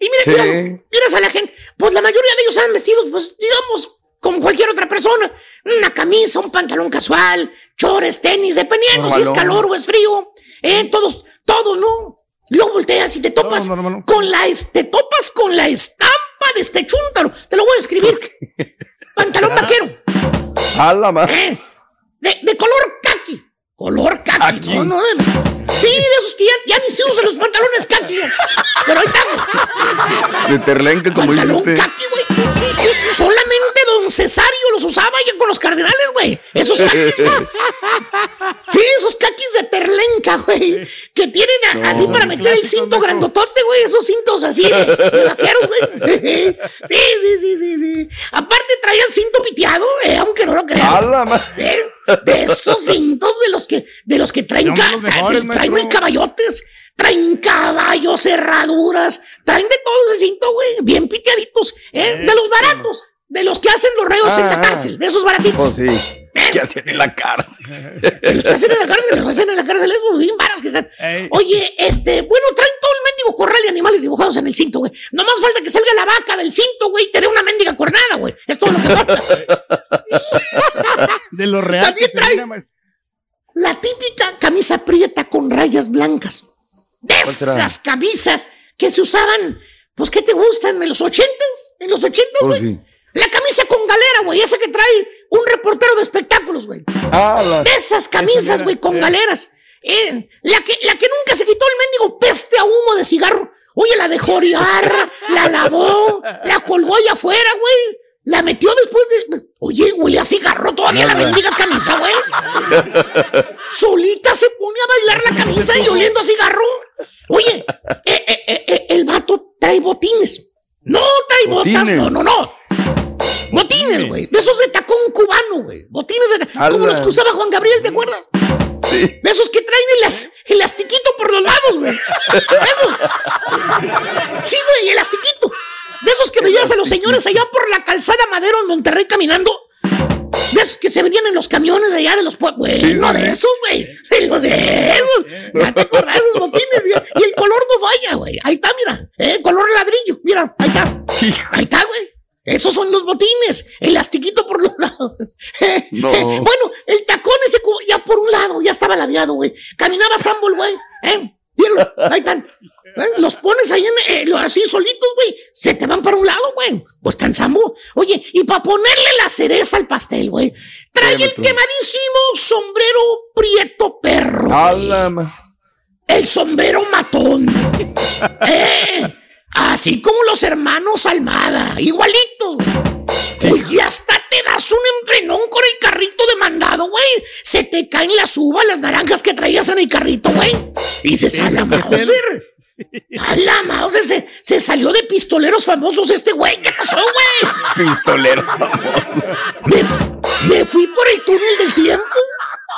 Y mira, Sí. mira, miras a la gente. Pues la mayoría de ellos han vestidos, pues, digamos, como cualquier otra persona. Una camisa, un pantalón casual, chores, tenis, dependiendo si es calor o es frío. ¿eh? Todos, todos, ¿no? Luego volteas y te topas No, no, no, no. con la, te topas con la estampa de este chúntaro. Te lo voy a describir. Pantalón vaquero. A la ma- ¿eh? De, de color kaki. Color kaki. No, no, de, sí, de esos que ya, ya ni se usan los pantalones kaki. Pero ahí está, güey. De Terlenca, como Pantalón dijiste. kaki, güey. Solamente don Cesario los usaba ya con los cardenales, güey. Esos kakis, güey. Sí, esos kakis de terlenca, güey. Que tienen a- No. así para meter el cinto grandotote, güey. Esos cintos así de, de vaqueros, güey. Sí, sí, sí, sí, sí. Aparte traía el cinto piteado, eh, aunque no lo crean. ¿Eh? De esos cintos de los que, de los que traen, ca- los mejores, ca- traen caballotes, traen caballos, cerraduras, traen de todo ese cinto, güey, bien piteaditos, ¿eh? de los baratos, de los que hacen los reos en la Ah. cárcel, de esos baratitos. Pues sí. ¿Qué hacen en la cárcel? Los que hacen en la cárcel, los que hacen en la cárcel, es bien varas que están. Oye, este, bueno, traen todo el mendigo corral de animales dibujados en el cinto, güey. No más falta que salga la vaca del cinto, güey, y te dé una mendiga cornada, güey. Es todo lo que falta. De lo real. También que se trae- mira, maestro. La típica camisa prieta con rayas blancas. De esas camisas que se usaban, pues, ¿qué te gustan? ¿En los ochentas? ¿En los ochentas, Pues güey? La camisa con galera, güey, esa que trae un reportero de espectáculos, güey. Ah, la- De esas camisas, güey, con galeras. Eh, la, que, la que nunca se quitó el mendigo peste a humo de cigarro. Oye, la dejó orear, la lavó, la colgó allá afuera, güey. La metió después de. Oye, huele a cigarro todavía la mendiga camisa, güey. Solita se pone a bailar la camisa y oliendo a cigarro. Oye, eh, eh, eh, eh, el vato trae botines. No trae botas, no, no, no. Botines, güey. De esos de tacón cubano, güey. Botines de tacón. Como los que usaba Juan Gabriel, ¿te acuerdas? De esos que traen el as- elastiquito por los lados, güey. Esos. Sí, güey, elastiquito. Que veías a los señores allá por la calzada Madero en Monterrey caminando. De esos que se venían en los camiones allá de los pueblos. Güey, Sí, no sí, de esos, güey. De los de esos. Ya te acordás de esos botines, güey. Y el color no falla, güey. Ahí está, mira. Eh, color ladrillo. Mira, ahí está. Ahí está, güey. Esos son los botines. Elastiquito por los lados. No. bueno, el tacón ese ya por un lado, ya estaba ladeado, güey. Caminaba Sambol, güey. ¿Eh? Ahí están. ¿Eh? Los pones ahí en, eh, así solitos, güey. Se te van para un lado, güey. Pues Sambo. Oye, y para ponerle la cereza al pastel, güey. Trae el quemadísimo sombrero prieto perro. güey. A la ma- El sombrero matón. Eh, Así como los hermanos Almada. Igualitos, güey. Oye, hasta te das un enfrenón con el carrito de mandado, güey. Se te caen las uvas, las naranjas que traías en el carrito, güey. Y dices, a la Mauser. A la Mauser, se, se salió de pistoleros famosos este güey. ¿Qué pasó, güey? Pistolero. Me fui por el túnel del tiempo.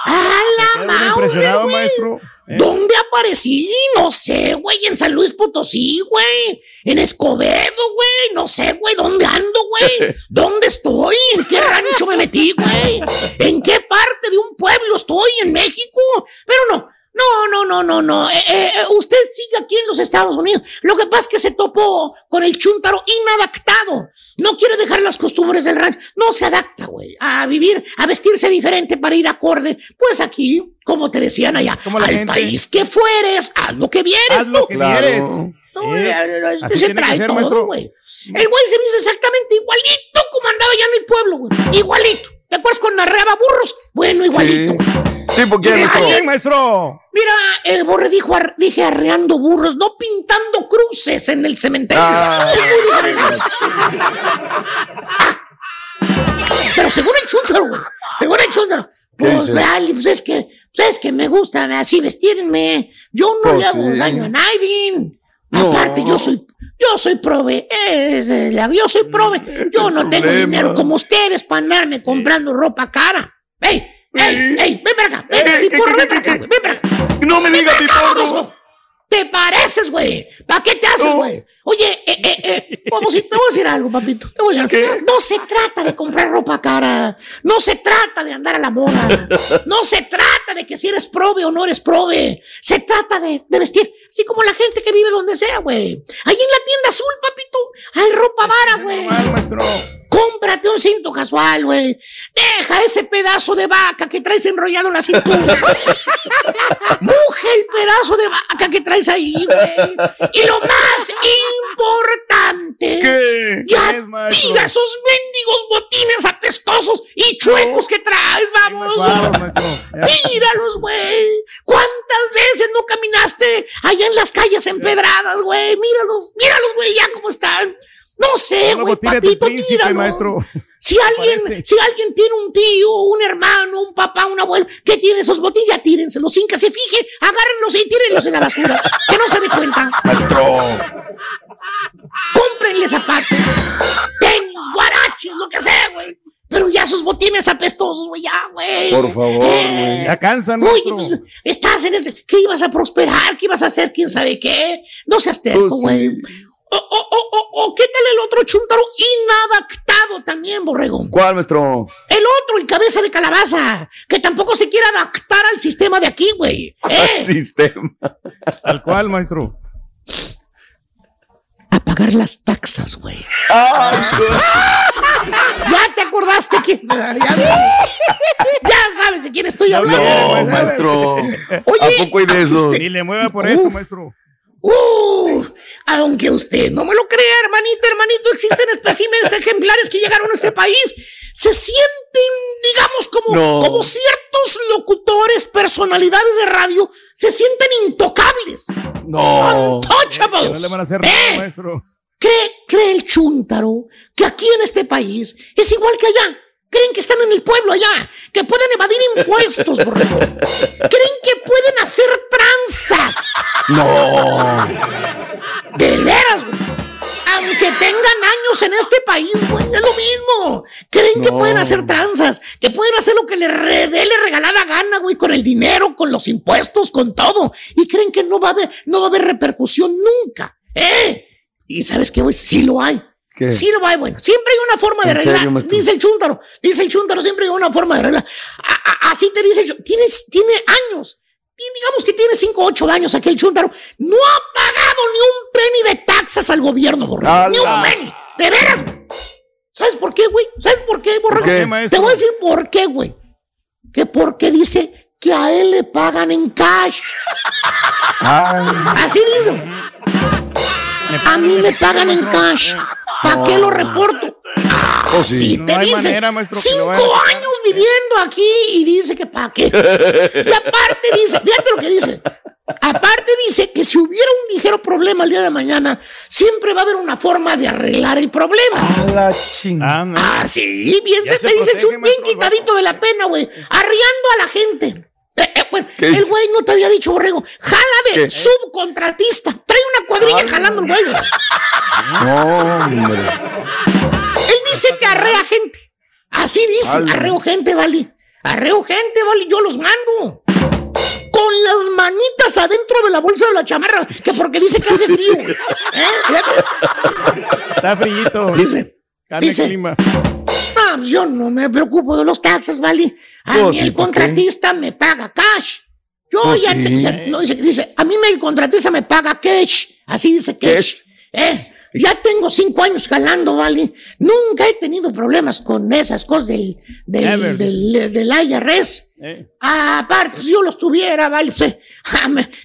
A la Quedé Mauser, impresionado, güey. maestro. ¿Eh? ¿Dónde aparecí? No sé, güey. En San Luis Potosí, güey. En Escobedo, güey. No sé, güey. ¿Dónde ando, güey? ¿Dónde estoy? ¿En qué rancho me metí, güey? ¿En qué parte de un pueblo estoy? ¿En México? Pero no. No, no, no, no, no. Eh, eh, eh, usted sigue aquí en los Estados Unidos. Lo que pasa es que se topó con el chúntaro inadaptado. No quiere dejar las costumbres del rancho. No se adapta, güey, a vivir, a vestirse diferente para ir acorde. Pues aquí, como te decían allá, Como al gente. país que fueres, haz lo que vieres. Haz lo que vieres. No, Eh, ya, ya, ya, se trae todo, güey. El güey se dice exactamente igualito como andaba allá en el pueblo, güey. Igualito. ¿Te acuerdas cuando arreaba burros? Bueno, igualito. Sí, porque Mira, maestro? ayer- maestro. Mira, el borre dijo, ar- dije arreando burros, no pintando cruces en el cementerio. Ah. Es muy diferente. Pero según el chúntaro, güey. Según el chúntaro. Pues, dice? vale, pues es que, pues es que me gustan así vestirme. Yo no Pues le hago sí. daño a nadie. No. Aparte, yo soy, yo soy prove. Es, la- yo soy prove. Yo no tengo dinero como ustedes para andarme comprando ropa cara. ¡Ey! ¡Ey! ¡Ey! ¡Ven para acá! ¡Ven, Eh, piporro, eh, ven para acá, güey! ¡Ven para acá! No me diga, Ven para acá, piporro. ¿Te pareces, güey? ¿Para qué te haces, güey? Oye, eh, eh, eh, vamos a, te voy a decir algo, papito. Te voy a decir algo. No se trata de comprar ropa cara. No se trata de andar a la moda. No se trata de que si eres prove o no eres prove. Se trata de, de vestir así como la gente que vive donde sea, güey. Ahí en la tienda azul, papito, hay ropa vara, güey. Cómprate un cinto casual, güey. Deja ese pedazo de vaca que traes enrollado en la cintura. Muge el pedazo de vaca que traes ahí, güey. Y lo más importante. ¿Qué? Ya tira esos mendigos botines apestosos y chuecos que traes, vamos. Tíralos, güey. ¿Cuántas veces no caminaste allá en las calles empedradas, güey? Míralos, míralos, güey, ya cómo están. No sé, güey, papito, príncipe, maestro. Si alguien, Parece. si alguien tiene un tío, un hermano, un papá, un abuelo que tiene esos botines, ya tírenselos sin que se fije, agárrenlos y tírenlos en la basura. Que no se dé cuenta. Maestro. Cómprenle zapatos, tenis, guaraches, lo que sea, güey. Pero ya sus botines apestosos, güey, ya, güey. Por favor, güey. Ya cansan, Oye, pues, estás en este. ¿Qué ibas a prosperar? ¿Qué ibas a hacer? ¿Quién sabe qué? No seas terco, Pues, güey. sí. O, o, o, o, o, ¿qué tal el otro chuntaro inadaptado también, borrego? ¿Cuál, maestro? El otro, el cabeza de calabaza, que tampoco se quiere adaptar al sistema de aquí, güey. ¿Eh? Sistema. Tal cual, maestro. A pagar las taxas, güey. Ay, Ya te acordaste quién. Ya, ya sabes de quién estoy hablando. No, maestro. ¿A poco hay de eso? Ni le mueva por eso, maestro. Uf, aunque usted no me lo crea, hermanita, hermanito, existen especímenes ejemplares que llegaron a este país. Se sienten, digamos, como, No. como ciertos locutores, personalidades de radio, se sienten intocables. No. Untouchables. No le van a hacer ¿Eh? nada, maestro. ¿Cree, cree el chúntaro que aquí en este país es igual que allá? ¿Creen que están en el pueblo allá? ¿Que pueden evadir impuestos, borrego? ¿Creen que pueden hacer tranzas? No. De veras, güey. Aunque tengan años en este país, güey, es lo mismo. Creen que pueden hacer tranzas, que pueden hacer lo que les dé le regalada gana, güey, con el dinero, con los impuestos, con todo. Y creen que no va a haber, no va a haber repercusión nunca. ¿Eh? Y sabes qué, güey, sí lo hay. ¿Qué? Sí lo hay, bueno. Siempre hay una forma de ¿En arreglar. dice el chúntaro. Dice el chúntaro, siempre hay una forma de arreglar. A- a- así te dice el chúntaro. Tienes, tiene años. Y digamos que tiene 5 o 8 años aquel chúntaro. No ha pagado ni un penny de taxas al gobierno, borrego. Ni un penny. De veras. ¿Sabes por qué, güey? ¿Sabes por qué, qué, Te voy a decir por qué, güey. Que porque dice que a él le pagan en cash. Ay, Así dice. A mí me pagan en cash. ¿Para qué lo reporto? oh, sí. No te hay dice. manera, maestro, cinco años viviendo aquí y dice que para qué. Y aparte dice, fíjate lo que dice. Aparte dice que si hubiera un ligero problema el día de mañana, siempre va a haber una forma de arreglar el problema. A la chingada. Ah. Ah, sí, bien se se te dice protege, bien maestro, el quitadito de la pena, güey. Arriando a la gente. Eh, eh, bueno, ¿Qué el güey no te había dicho, borrego. ¿Qué? subcontratista. Trae una cuadrilla Ay, jalando el güey. No, hombre. Él dice que arrea gente. Así dice, arreo gente, vale. Arreo gente, vale, yo los mando. Con las manitas adentro de la bolsa de la chamarra, que porque dice que hace frío. ¿Eh? Fíjate. Está frillito. Dice, Cambia dice. clima. Pues yo no me preocupo de los taxes, vale. A mí el contratista me paga cash. Yo ya, sí. te- ya- no dice, dice, a mí me, el contratista me paga cash. Así dice cash. Cash. Eh, ya tengo cinco años jalando, ¿vale? Nunca he tenido problemas con esas cosas del, del, Never. del, del IRS. Eh, Aparte, pues yo los tuviera, ¿vale? Pues, eh,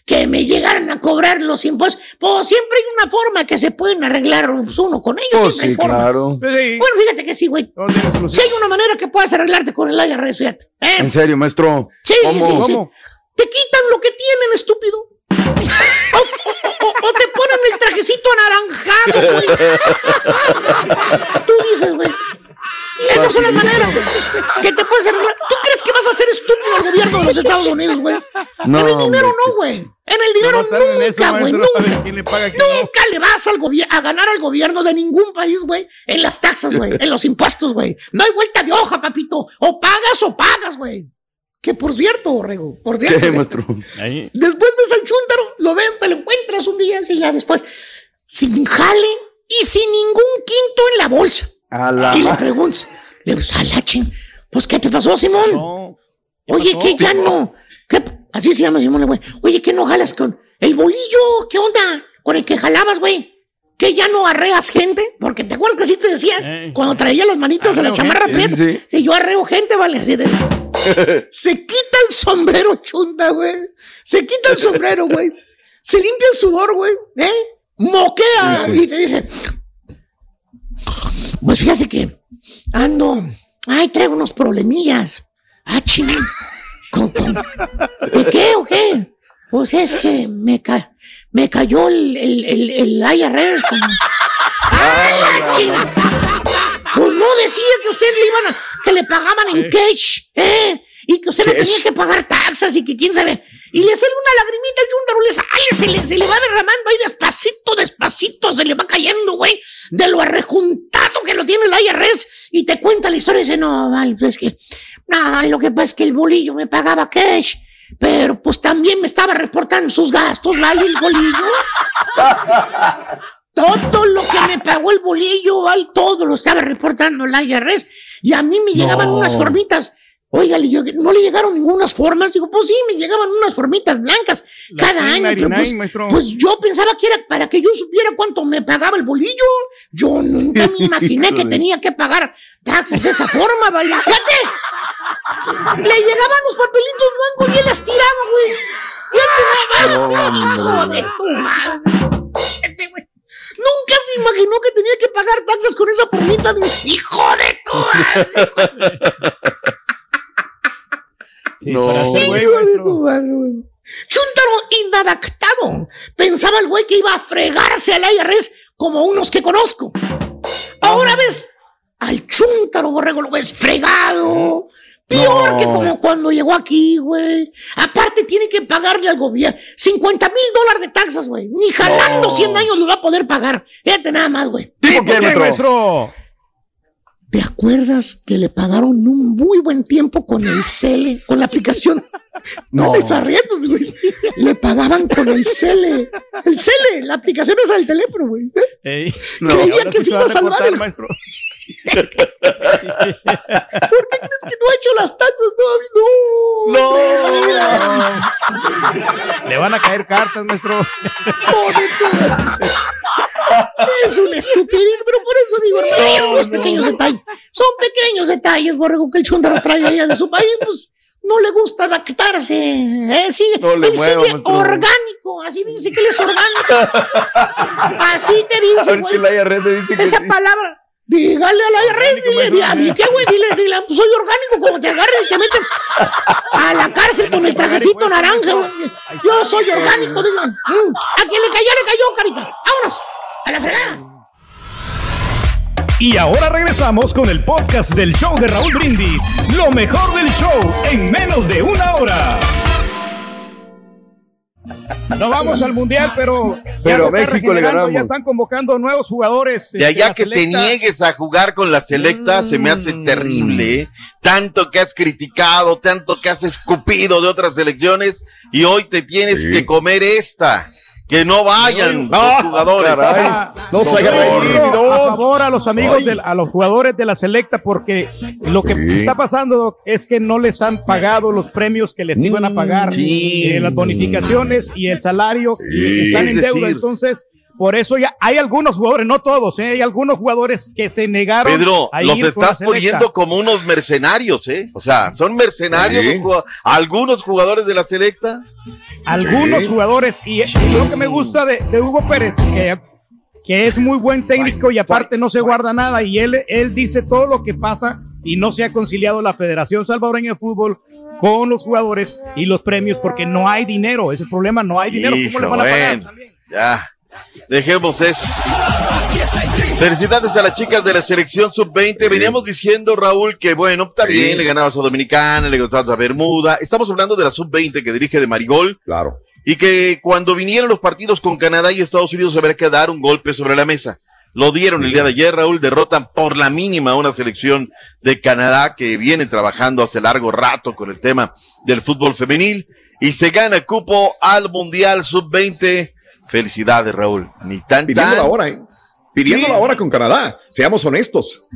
que me llegaran a cobrar los impuestos. Pues siempre hay una forma que se pueden arreglar pues, uno con ellos. Pues siempre hay sí, forma. claro. pues sí, Bueno, fíjate que sí, güey. tiene Si solución. hay una manera que puedas arreglarte con el IRS, fíjate. ¿eh? En serio, maestro. Sí, ¿Cómo? sí, sí. ¿Cómo? Te quitan lo que tienen, estúpido. O, o- o- o te ponen el trajecito anaranjado, güey. Tú dices, güey. Esas son las maneras, güey. Que te puedes arreglar. ¿Tú crees que vas a ser estúpido al gobierno de los Estados Unidos, güey? No, en el dinero no, güey. En el dinero No nunca, güey. Nunca. quién le paga, quién no. Nunca le vas al a ganar al gobierno de ningún país, güey. En las taxas, güey. En los impuestos, güey. No hay vuelta de hoja, papito. O pagas o pagas, güey. Que por cierto, Borrego, por cierto. ¿Qué, güey, maestro? Ahí. Después ves al chúntaro, lo ves, te lo encuentras un día así ya después. Sin jale y sin ningún quinto en la bolsa. A la Y le preguntas, le dices, "A la ching, Pues, ¿qué te pasó, Simón? No. ¿Qué Oye, pasó? que ya no. ¿Qué? Así se llama Simón, güey. Oye, ¿qué no jalas con el bolillo? ¿Qué onda? Con el que jalabas, güey. ¿Que ya no arreas gente? Porque te acuerdas que así te decía Eh. cuando traía las manitas en la chamarra prieta. Sí, sí. Sí, yo arreo gente, vale. Así de. Se quita el sombrero, chunda, güey. Se quita el sombrero, güey. Se limpia el sudor, güey. ¿Eh? Moquea Sí, sí. y te dice. Pues fíjate que ando. Ay, traigo unos problemillas. Ah, ching. ¿Con, con- ¿De qué o qué? Pues es que me, ca- me cayó el, el, el, el IRS. con- Ay, ching. Pues no decía que usted le iban a, que le pagaban en cash, ¿eh? Y que usted no tenía que pagar taxas y que quién sabe. Y le sale una lagrimita al chúndaro, le sale, se le, se le va derramando ahí despacito, despacito, se le va cayendo, güey. de lo arrejuntado que lo tiene el IRS y te cuenta la historia y dice, no, vale, pues es que, no, lo que pasa es que el bolillo me pagaba cash, pero pues también me estaba reportando sus gastos, ¿vale? El bolillo. Todo lo que me pagó el bolillo, ¿vale? Todo lo estaba reportando el IRS y a mí me llegaban No. unas formitas. Oiga, ¿no le llegaron ninguna formas? Digo, pues sí, me llegaban unas formitas blancas La cada año. Pero 1099, pues, pues yo pensaba que era para que yo supiera cuánto me pagaba el bolillo. Yo nunca me imaginé que tenía que pagar taxes de esa forma, ¿vale? Fíjate. Le llegaban los papelitos blancos y él las tiraba, güey. Fíjate, No. Hijo de tu madre. Nunca se imaginó que tenía que pagar taxes con esa formita. Dice, hijo de tu madre. No. Hijo de tu madre, güey. Chuntaro inadaptado. Pensaba el güey que iba a fregarse al IRS como unos que conozco. Ahora ves al Chuntaro borrego, lo ves fregado. Peor No. que como cuando llegó aquí, güey. Aparte tiene que pagarle al gobierno 50 mil dólares de taxas, güey. Ni jalando No. 100 años lo va a poder pagar. Fíjate nada más, güey. ¿Por qué, maestro? ¿Te acuerdas que le pagaron un muy buen tiempo con el Cele, con la aplicación? No, No. te estás riendo, güey. Le pagaban con el Cele. El Cele, la aplicación esa del teléfono, güey. Ey. Creía que sí se iba a salvar reportar, el- maestro. ¿Por qué crees que no ha hecho las taxas todavía? No. Mira. Le van a caer cartas, maestro. Es una estupidez, pero por eso digo, No, algunos no. pequeños detalles. Son pequeños detalles, borrego, que el chúndaro trae allá de su país, pues no le gusta adaptarse. ¿eh? Sí, No le él mueva, sigue maestro. orgánico, así dice que él es orgánico. Así te dice, A ver güey. Esa palabra. Dígale a la IRS, dile, di- a mí qué, güey, dile, dile, pues soy orgánico, como te agarren y te meten a la cárcel con el trajecito naranja, güey. Yo soy orgánico, digan. Mm, A quien le cayó, le cayó, carita. Vámonos, a la fregada. Y ahora regresamos con el podcast del show de Raúl Brindis. Lo mejor del show en menos de una hora. No vamos al mundial, pero. ya Pero se está México le regenerando, ganamos. Ya están convocando nuevos jugadores. De este, allá que te niegues a jugar con la selecta se me hace terrible. ¿eh? Tanto que has criticado, tanto que has escupido de otras selecciones y hoy te tienes Sí. que comer esta. Que no vayan No, los jugadores. caray. No se A favor a los amigos, de, a los jugadores de la selecta, porque lo que Sí. está pasando es que no les han pagado los premios que les iban a pagar, Sí. eh, las bonificaciones y el salario, Sí. están en Es deuda. decir- Entonces, por eso ya hay algunos jugadores, no todos, eh, hay algunos jugadores que se negaron Pedro, a los ir estás poniendo como unos mercenarios, ¿eh? O sea, son mercenarios Sí. los algunos jugadores de la selecta. algunos Sí. jugadores. Y, y lo que me gusta de, de Hugo Pérez, que, que es muy buen técnico y aparte no se guarda nada. Y él, él dice todo lo que pasa y no se ha conciliado la Federación Salvadoreña de Fútbol con los jugadores y los premios porque no hay dinero. Ese problema, no hay dinero. ¿Cómo Hijo, le van a pagar? bueno, ya. Dejemos eso. Felicidades a las chicas de la selección sub-20. Veníamos diciendo, Raúl, que bueno, está Sí. bien, le ganabas a Dominicana, le ganabas a Bermuda. Estamos hablando de la sub-20 que dirige de Marigol Claro. y que cuando vinieron los partidos con Canadá y Estados Unidos habría que dar un golpe sobre la mesa. Lo dieron el día de ayer, Raúl, derrotan por la mínima a una selección de Canadá que viene trabajando hace largo rato con el tema del fútbol femenil y se gana cupo al Mundial Sub-20. Felicidades, Raúl. Ni tan Pidiendo tan. la hora, ¿eh? Pidiendo Sí. la hora con Canadá. Seamos honestos.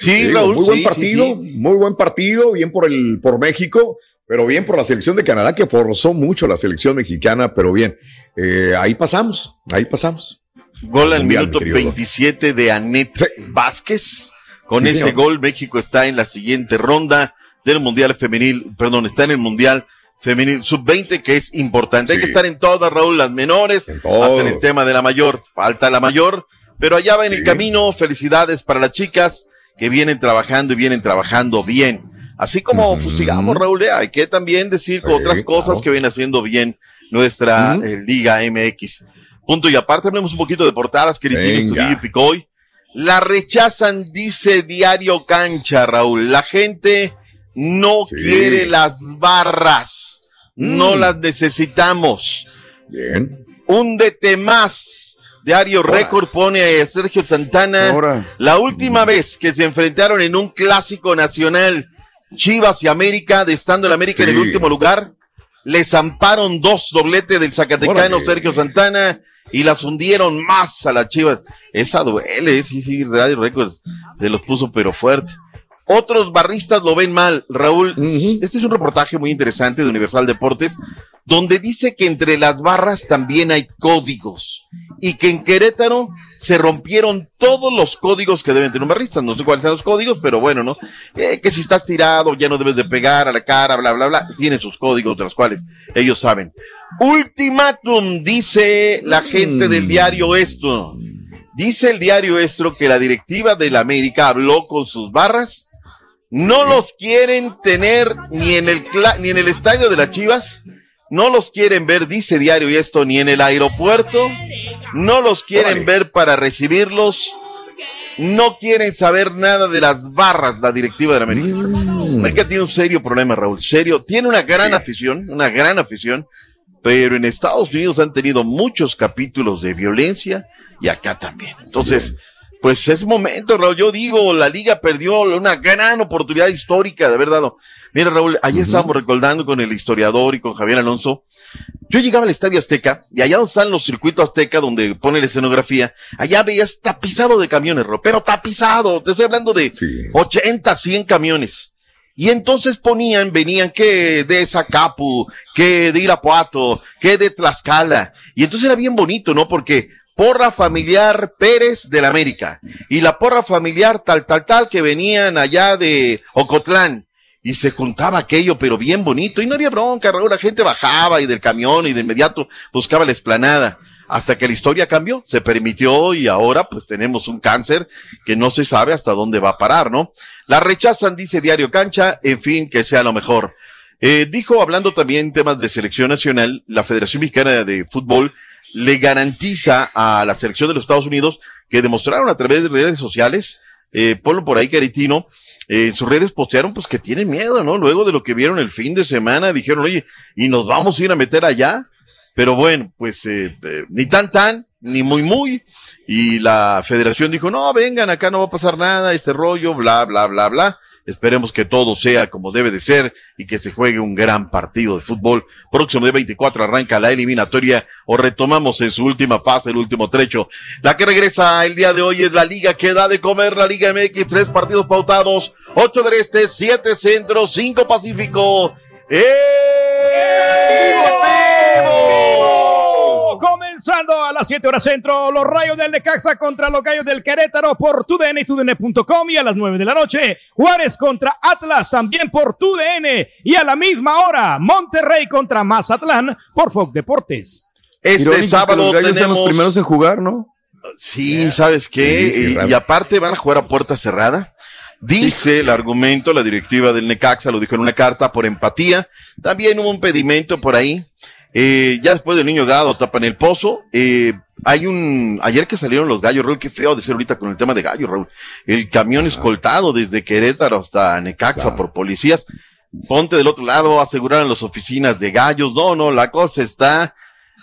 Sí, Digo, Raúl. muy buen sí, partido, sí, muy buen partido, bien por el por México, pero bien por la selección de Canadá que forzó mucho la selección mexicana, pero bien. Eh, ahí pasamos, ahí pasamos. Gol al Mundial, minuto mi querido. 27 de Anet. Vázquez. Con ese señor. gol, México está en la siguiente ronda del Mundial Femenil, perdón, está en el Mundial Femenil Sub-20, que es importante. Hay que estar en todas, Raúl, las menores, hasta en el tema de la mayor. Falta la mayor, pero allá va en el camino. Felicidades para las chicas que vienen trabajando y vienen trabajando bien. Así como fusigamos, Raúl, eh, hay que también decir Sí, otras cosas claro. que viene haciendo bien nuestra eh, Liga MX. Punto y aparte hablemos un poquito de portadas que Venga. Estudillo y Picoy. La rechazan, dice Diario Cancha, Raúl. La gente no Sí. quiere las barras. No Mm. las necesitamos. Bien. Húndete más Diario Record pone a Sergio Santana. Ahora. La última vez que se enfrentaron en un clásico nacional, Chivas y América, de estando el América en el último lugar, les zamparon dos dobletes del Zacatecano. Sergio Santana y las hundieron más a las Chivas. Esa duele, sí, sí, Radio Records se los puso pero fuerte. Otros barristas lo ven mal, Raúl. Este es un reportaje muy interesante de Universal Deportes, donde dice que entre las barras también hay códigos y que en Querétaro se rompieron todos los códigos que deben tener un barrista. No sé cuáles son los códigos, pero bueno, ¿no? Eh, que si estás tirado ya no debes de pegar a la cara, bla, bla, bla. Tienen sus códigos de los cuales ellos saben. Ultimátum, dice la gente del diario esto. Dice el diario esto que la directiva de la América habló con sus barras. No los quieren tener ni en el cla- ni en el estadio de las Chivas. No los quieren ver, dice diario esto, ni en el aeropuerto. No los quieren ver para recibirlos. No quieren saber nada de las barras, la directiva de la América. América tiene un serio problema, Raúl. Serio. Tiene una gran afición, una gran afición. Pero en Estados Unidos han tenido muchos capítulos de violencia y acá también. Entonces, pues es momento, Raúl. Yo digo, la liga perdió una gran oportunidad histórica de haber dado. Mira, Raúl, ayer estábamos recordando con el historiador y con Javier Alonso. Yo llegaba al Estadio Azteca y allá donde están los circuitos Azteca donde pone la escenografía, allá veías tapizado de camiones, Raúl, pero tapizado. Te estoy hablando de 80, 100 camiones. Y entonces ponían, venían que de Zacapu, que de Irapuato, que de Tlaxcala. Y entonces era bien bonito, ¿no? Porque porra familiar Pérez de la América y la porra familiar tal, tal, tal que venían allá de Ocotlán. Y se juntaba aquello, pero bien bonito. Y no había bronca, Raúl. La gente bajaba y del camión y de inmediato buscaba la esplanada. Hasta que la historia cambió, se permitió y ahora pues tenemos un cáncer que no se sabe hasta dónde va a parar, ¿no? La rechazan, dice Diario Cancha, en fin, que sea lo mejor. Eh, dijo, hablando también temas de selección nacional, la Federación Mexicana de Fútbol le garantiza a la selección de los Estados Unidos que demostraron a través de redes sociales, eh, ponlo por ahí, Caritino, eh, en sus redes postearon pues que tienen miedo, ¿no? Luego de lo que vieron el fin de semana, dijeron, oye, ¿y nos vamos a ir a meter allá? Pero bueno, pues eh, eh, ni tan tan, ni muy muy. Y la federación dijo, no, vengan, acá no va a pasar nada, este rollo, bla, bla, bla, bla. Esperemos que todo sea como debe de ser y que se juegue un gran partido de fútbol. Próximo de 24 arranca la eliminatoria o retomamos en su última fase, el último trecho. La que regresa el día de hoy es la liga que da de comer, la Liga MX, tres partidos pautados, ocho del este, siete centro, cinco pacífico. ¡Eh! Comenzando a las 7 horas centro, los rayos del Necaxa contra los gallos del Querétaro por TUDN y TUDN.com y a las 9 de la noche, Juárez contra Atlas también por TUDN y a la misma hora, Monterrey contra Mazatlán por Fox Deportes. Este Irónico sábado los gallos sean los tenemos- primeros en jugar, ¿no? Sí, ¿sabes qué? Sí, sí, y, raro. y aparte van a jugar a puerta cerrada. Dice el argumento, la directiva del Necaxa lo dijo en una carta por empatía. También hubo un pedimento por ahí. Eh, ya después del niño gado tapan el pozo. Eh, hay un, ayer que salieron los gallos, Raúl, qué feo de ser ahorita con el tema de gallos, Raúl. El camión escoltado desde Querétaro hasta Necaxa por policías. Ponte del otro lado, aseguraron las oficinas de gallos. No, no, la cosa está.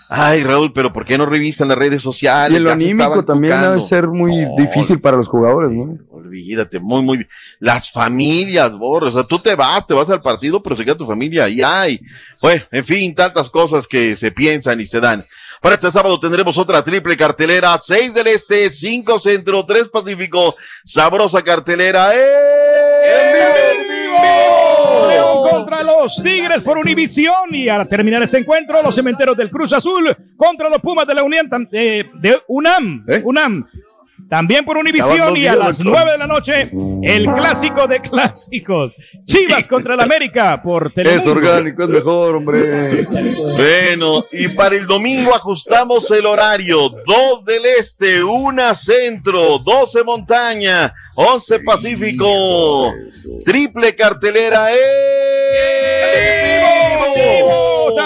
Ay, Raúl, pero ¿por qué no revisan las redes sociales? Y el anímico también tocando. debe ser muy difícil para los jugadores, ¿no? Olvídate, muy, muy. Las familias, Borre. O sea, tú te vas, te vas al partido, pero se queda tu familia ahí. Ay, bueno, en fin, tantas cosas que se piensan y se dan. Para este sábado tendremos otra triple cartelera: 6 del Este, 5 Centro, 3 Pacífico. Sabrosa cartelera. León contra los Tigres por Univisión y al terminar ese encuentro los cementeros del Cruz Azul contra los Pumas de la Unión eh, de UNAM. UNAM. También por Univisión y a las 9 de la noche el clásico de clásicos. Chivas contra el América por Es Telemundo. orgánico, es mejor, hombre. Bueno, y para el domingo ajustamos el horario. 2 del Este, 1 Centro, 12 Montaña, 11 Pacífico. Triple cartelera.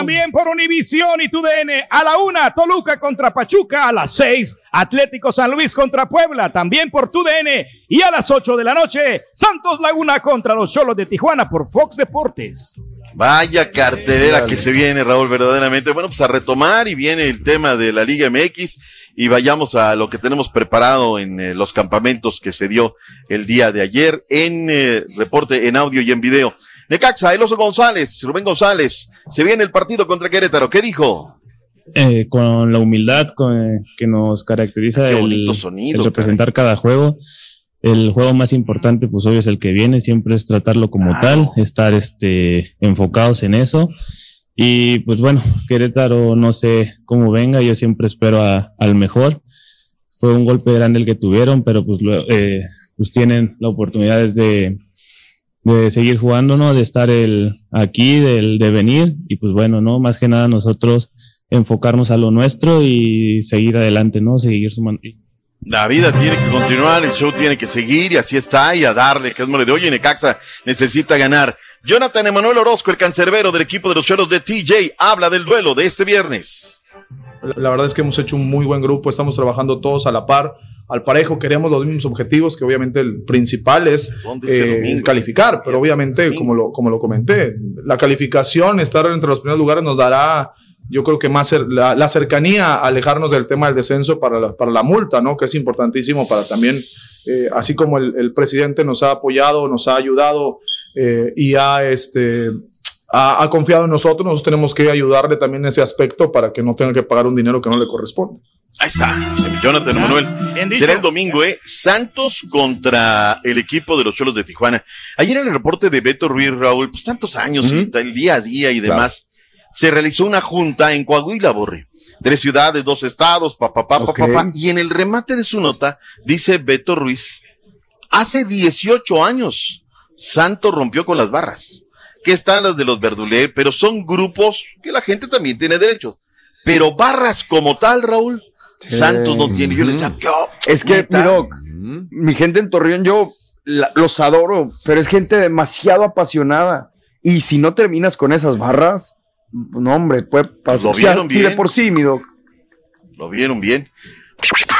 También por Univisión y TUDN a la una, Toluca contra Pachuca a las seis, Atlético San Luis contra Puebla, también por TUDN y a las ocho de la noche, Santos Laguna contra los Cholos de Tijuana por Fox Deportes. Vaya cartelera que se viene, Raúl, verdaderamente. Bueno, pues a retomar y viene el tema de la Liga MX y vayamos a lo que tenemos preparado en eh, los campamentos que se dio el día de ayer en eh, reporte en audio y en video. Necaxa, el oso González, Rubén González, se viene el partido contra Querétaro. ¿Qué dijo? eh, con la humildad con- que nos caracteriza el, el representar cada juego. El juego más importante, pues hoy es el que viene, siempre es tratarlo como tal, estar este, enfocados en eso. Y pues bueno, Querétaro no sé cómo venga, yo siempre espero a- al mejor. Fue un golpe grande el que tuvieron, pero pues, eh, pues tienen la oportunidad de, de seguir jugando, ¿no? De estar el, aquí, del, de venir. Y pues bueno, ¿no? Más que nada nosotros enfocarnos a lo nuestro y seguir adelante, ¿no? Seguir sumando. La vida tiene que continuar, el show tiene que seguir y así está y a darle, que es mole de hoy Necaxa necesita ganar. Jonathan Emanuel Orozco, el cancerbero del equipo de los Cholos de TJ, habla del duelo de este viernes. La verdad es que hemos hecho un muy buen grupo, estamos trabajando todos a la par, al parejo, queremos los mismos objetivos, que obviamente el principal es eh, calificar, pero obviamente, como lo, como lo comenté, la calificación, estar entre los primeros lugares nos dará, yo creo que más la, la cercanía, alejarnos del tema del descenso para la, para la multa, ¿no? Que es importantísimo para también, eh, así como el, el presidente nos ha apoyado, nos ha ayudado eh, y ha, este, ha, ha confiado en nosotros, nosotros tenemos que ayudarle también en ese aspecto para que no tenga que pagar un dinero que no le corresponde. Ahí está, Jonathan Emanuel. Será el domingo, ¿eh? Santos contra el equipo de los Cholos de Tijuana. Ayer en el reporte de Beto Ruiz Raúl, pues tantos años, y el día a día y demás, se realizó una junta en Coahuila, Borre. Tres ciudades, dos estados, papá, papá, Ok. papá. Y en el remate de su nota, dice Beto Ruiz, hace 18 años, Santos rompió con las barras. Que están las de los Verdulé, pero son grupos que la gente también tiene derecho. Pero barras como tal, Raúl, Santos no tiene. Yo le decía, ¿qué? Es que, mira, mi gente en Torreón, yo la- los adoro, pero es gente demasiado apasionada. Y si no terminas con esas barras, no, hombre, puede pasar. Lo O sea, vieron sí, de bien. por sí, mi doc. Lo vieron bien.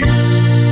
Flores.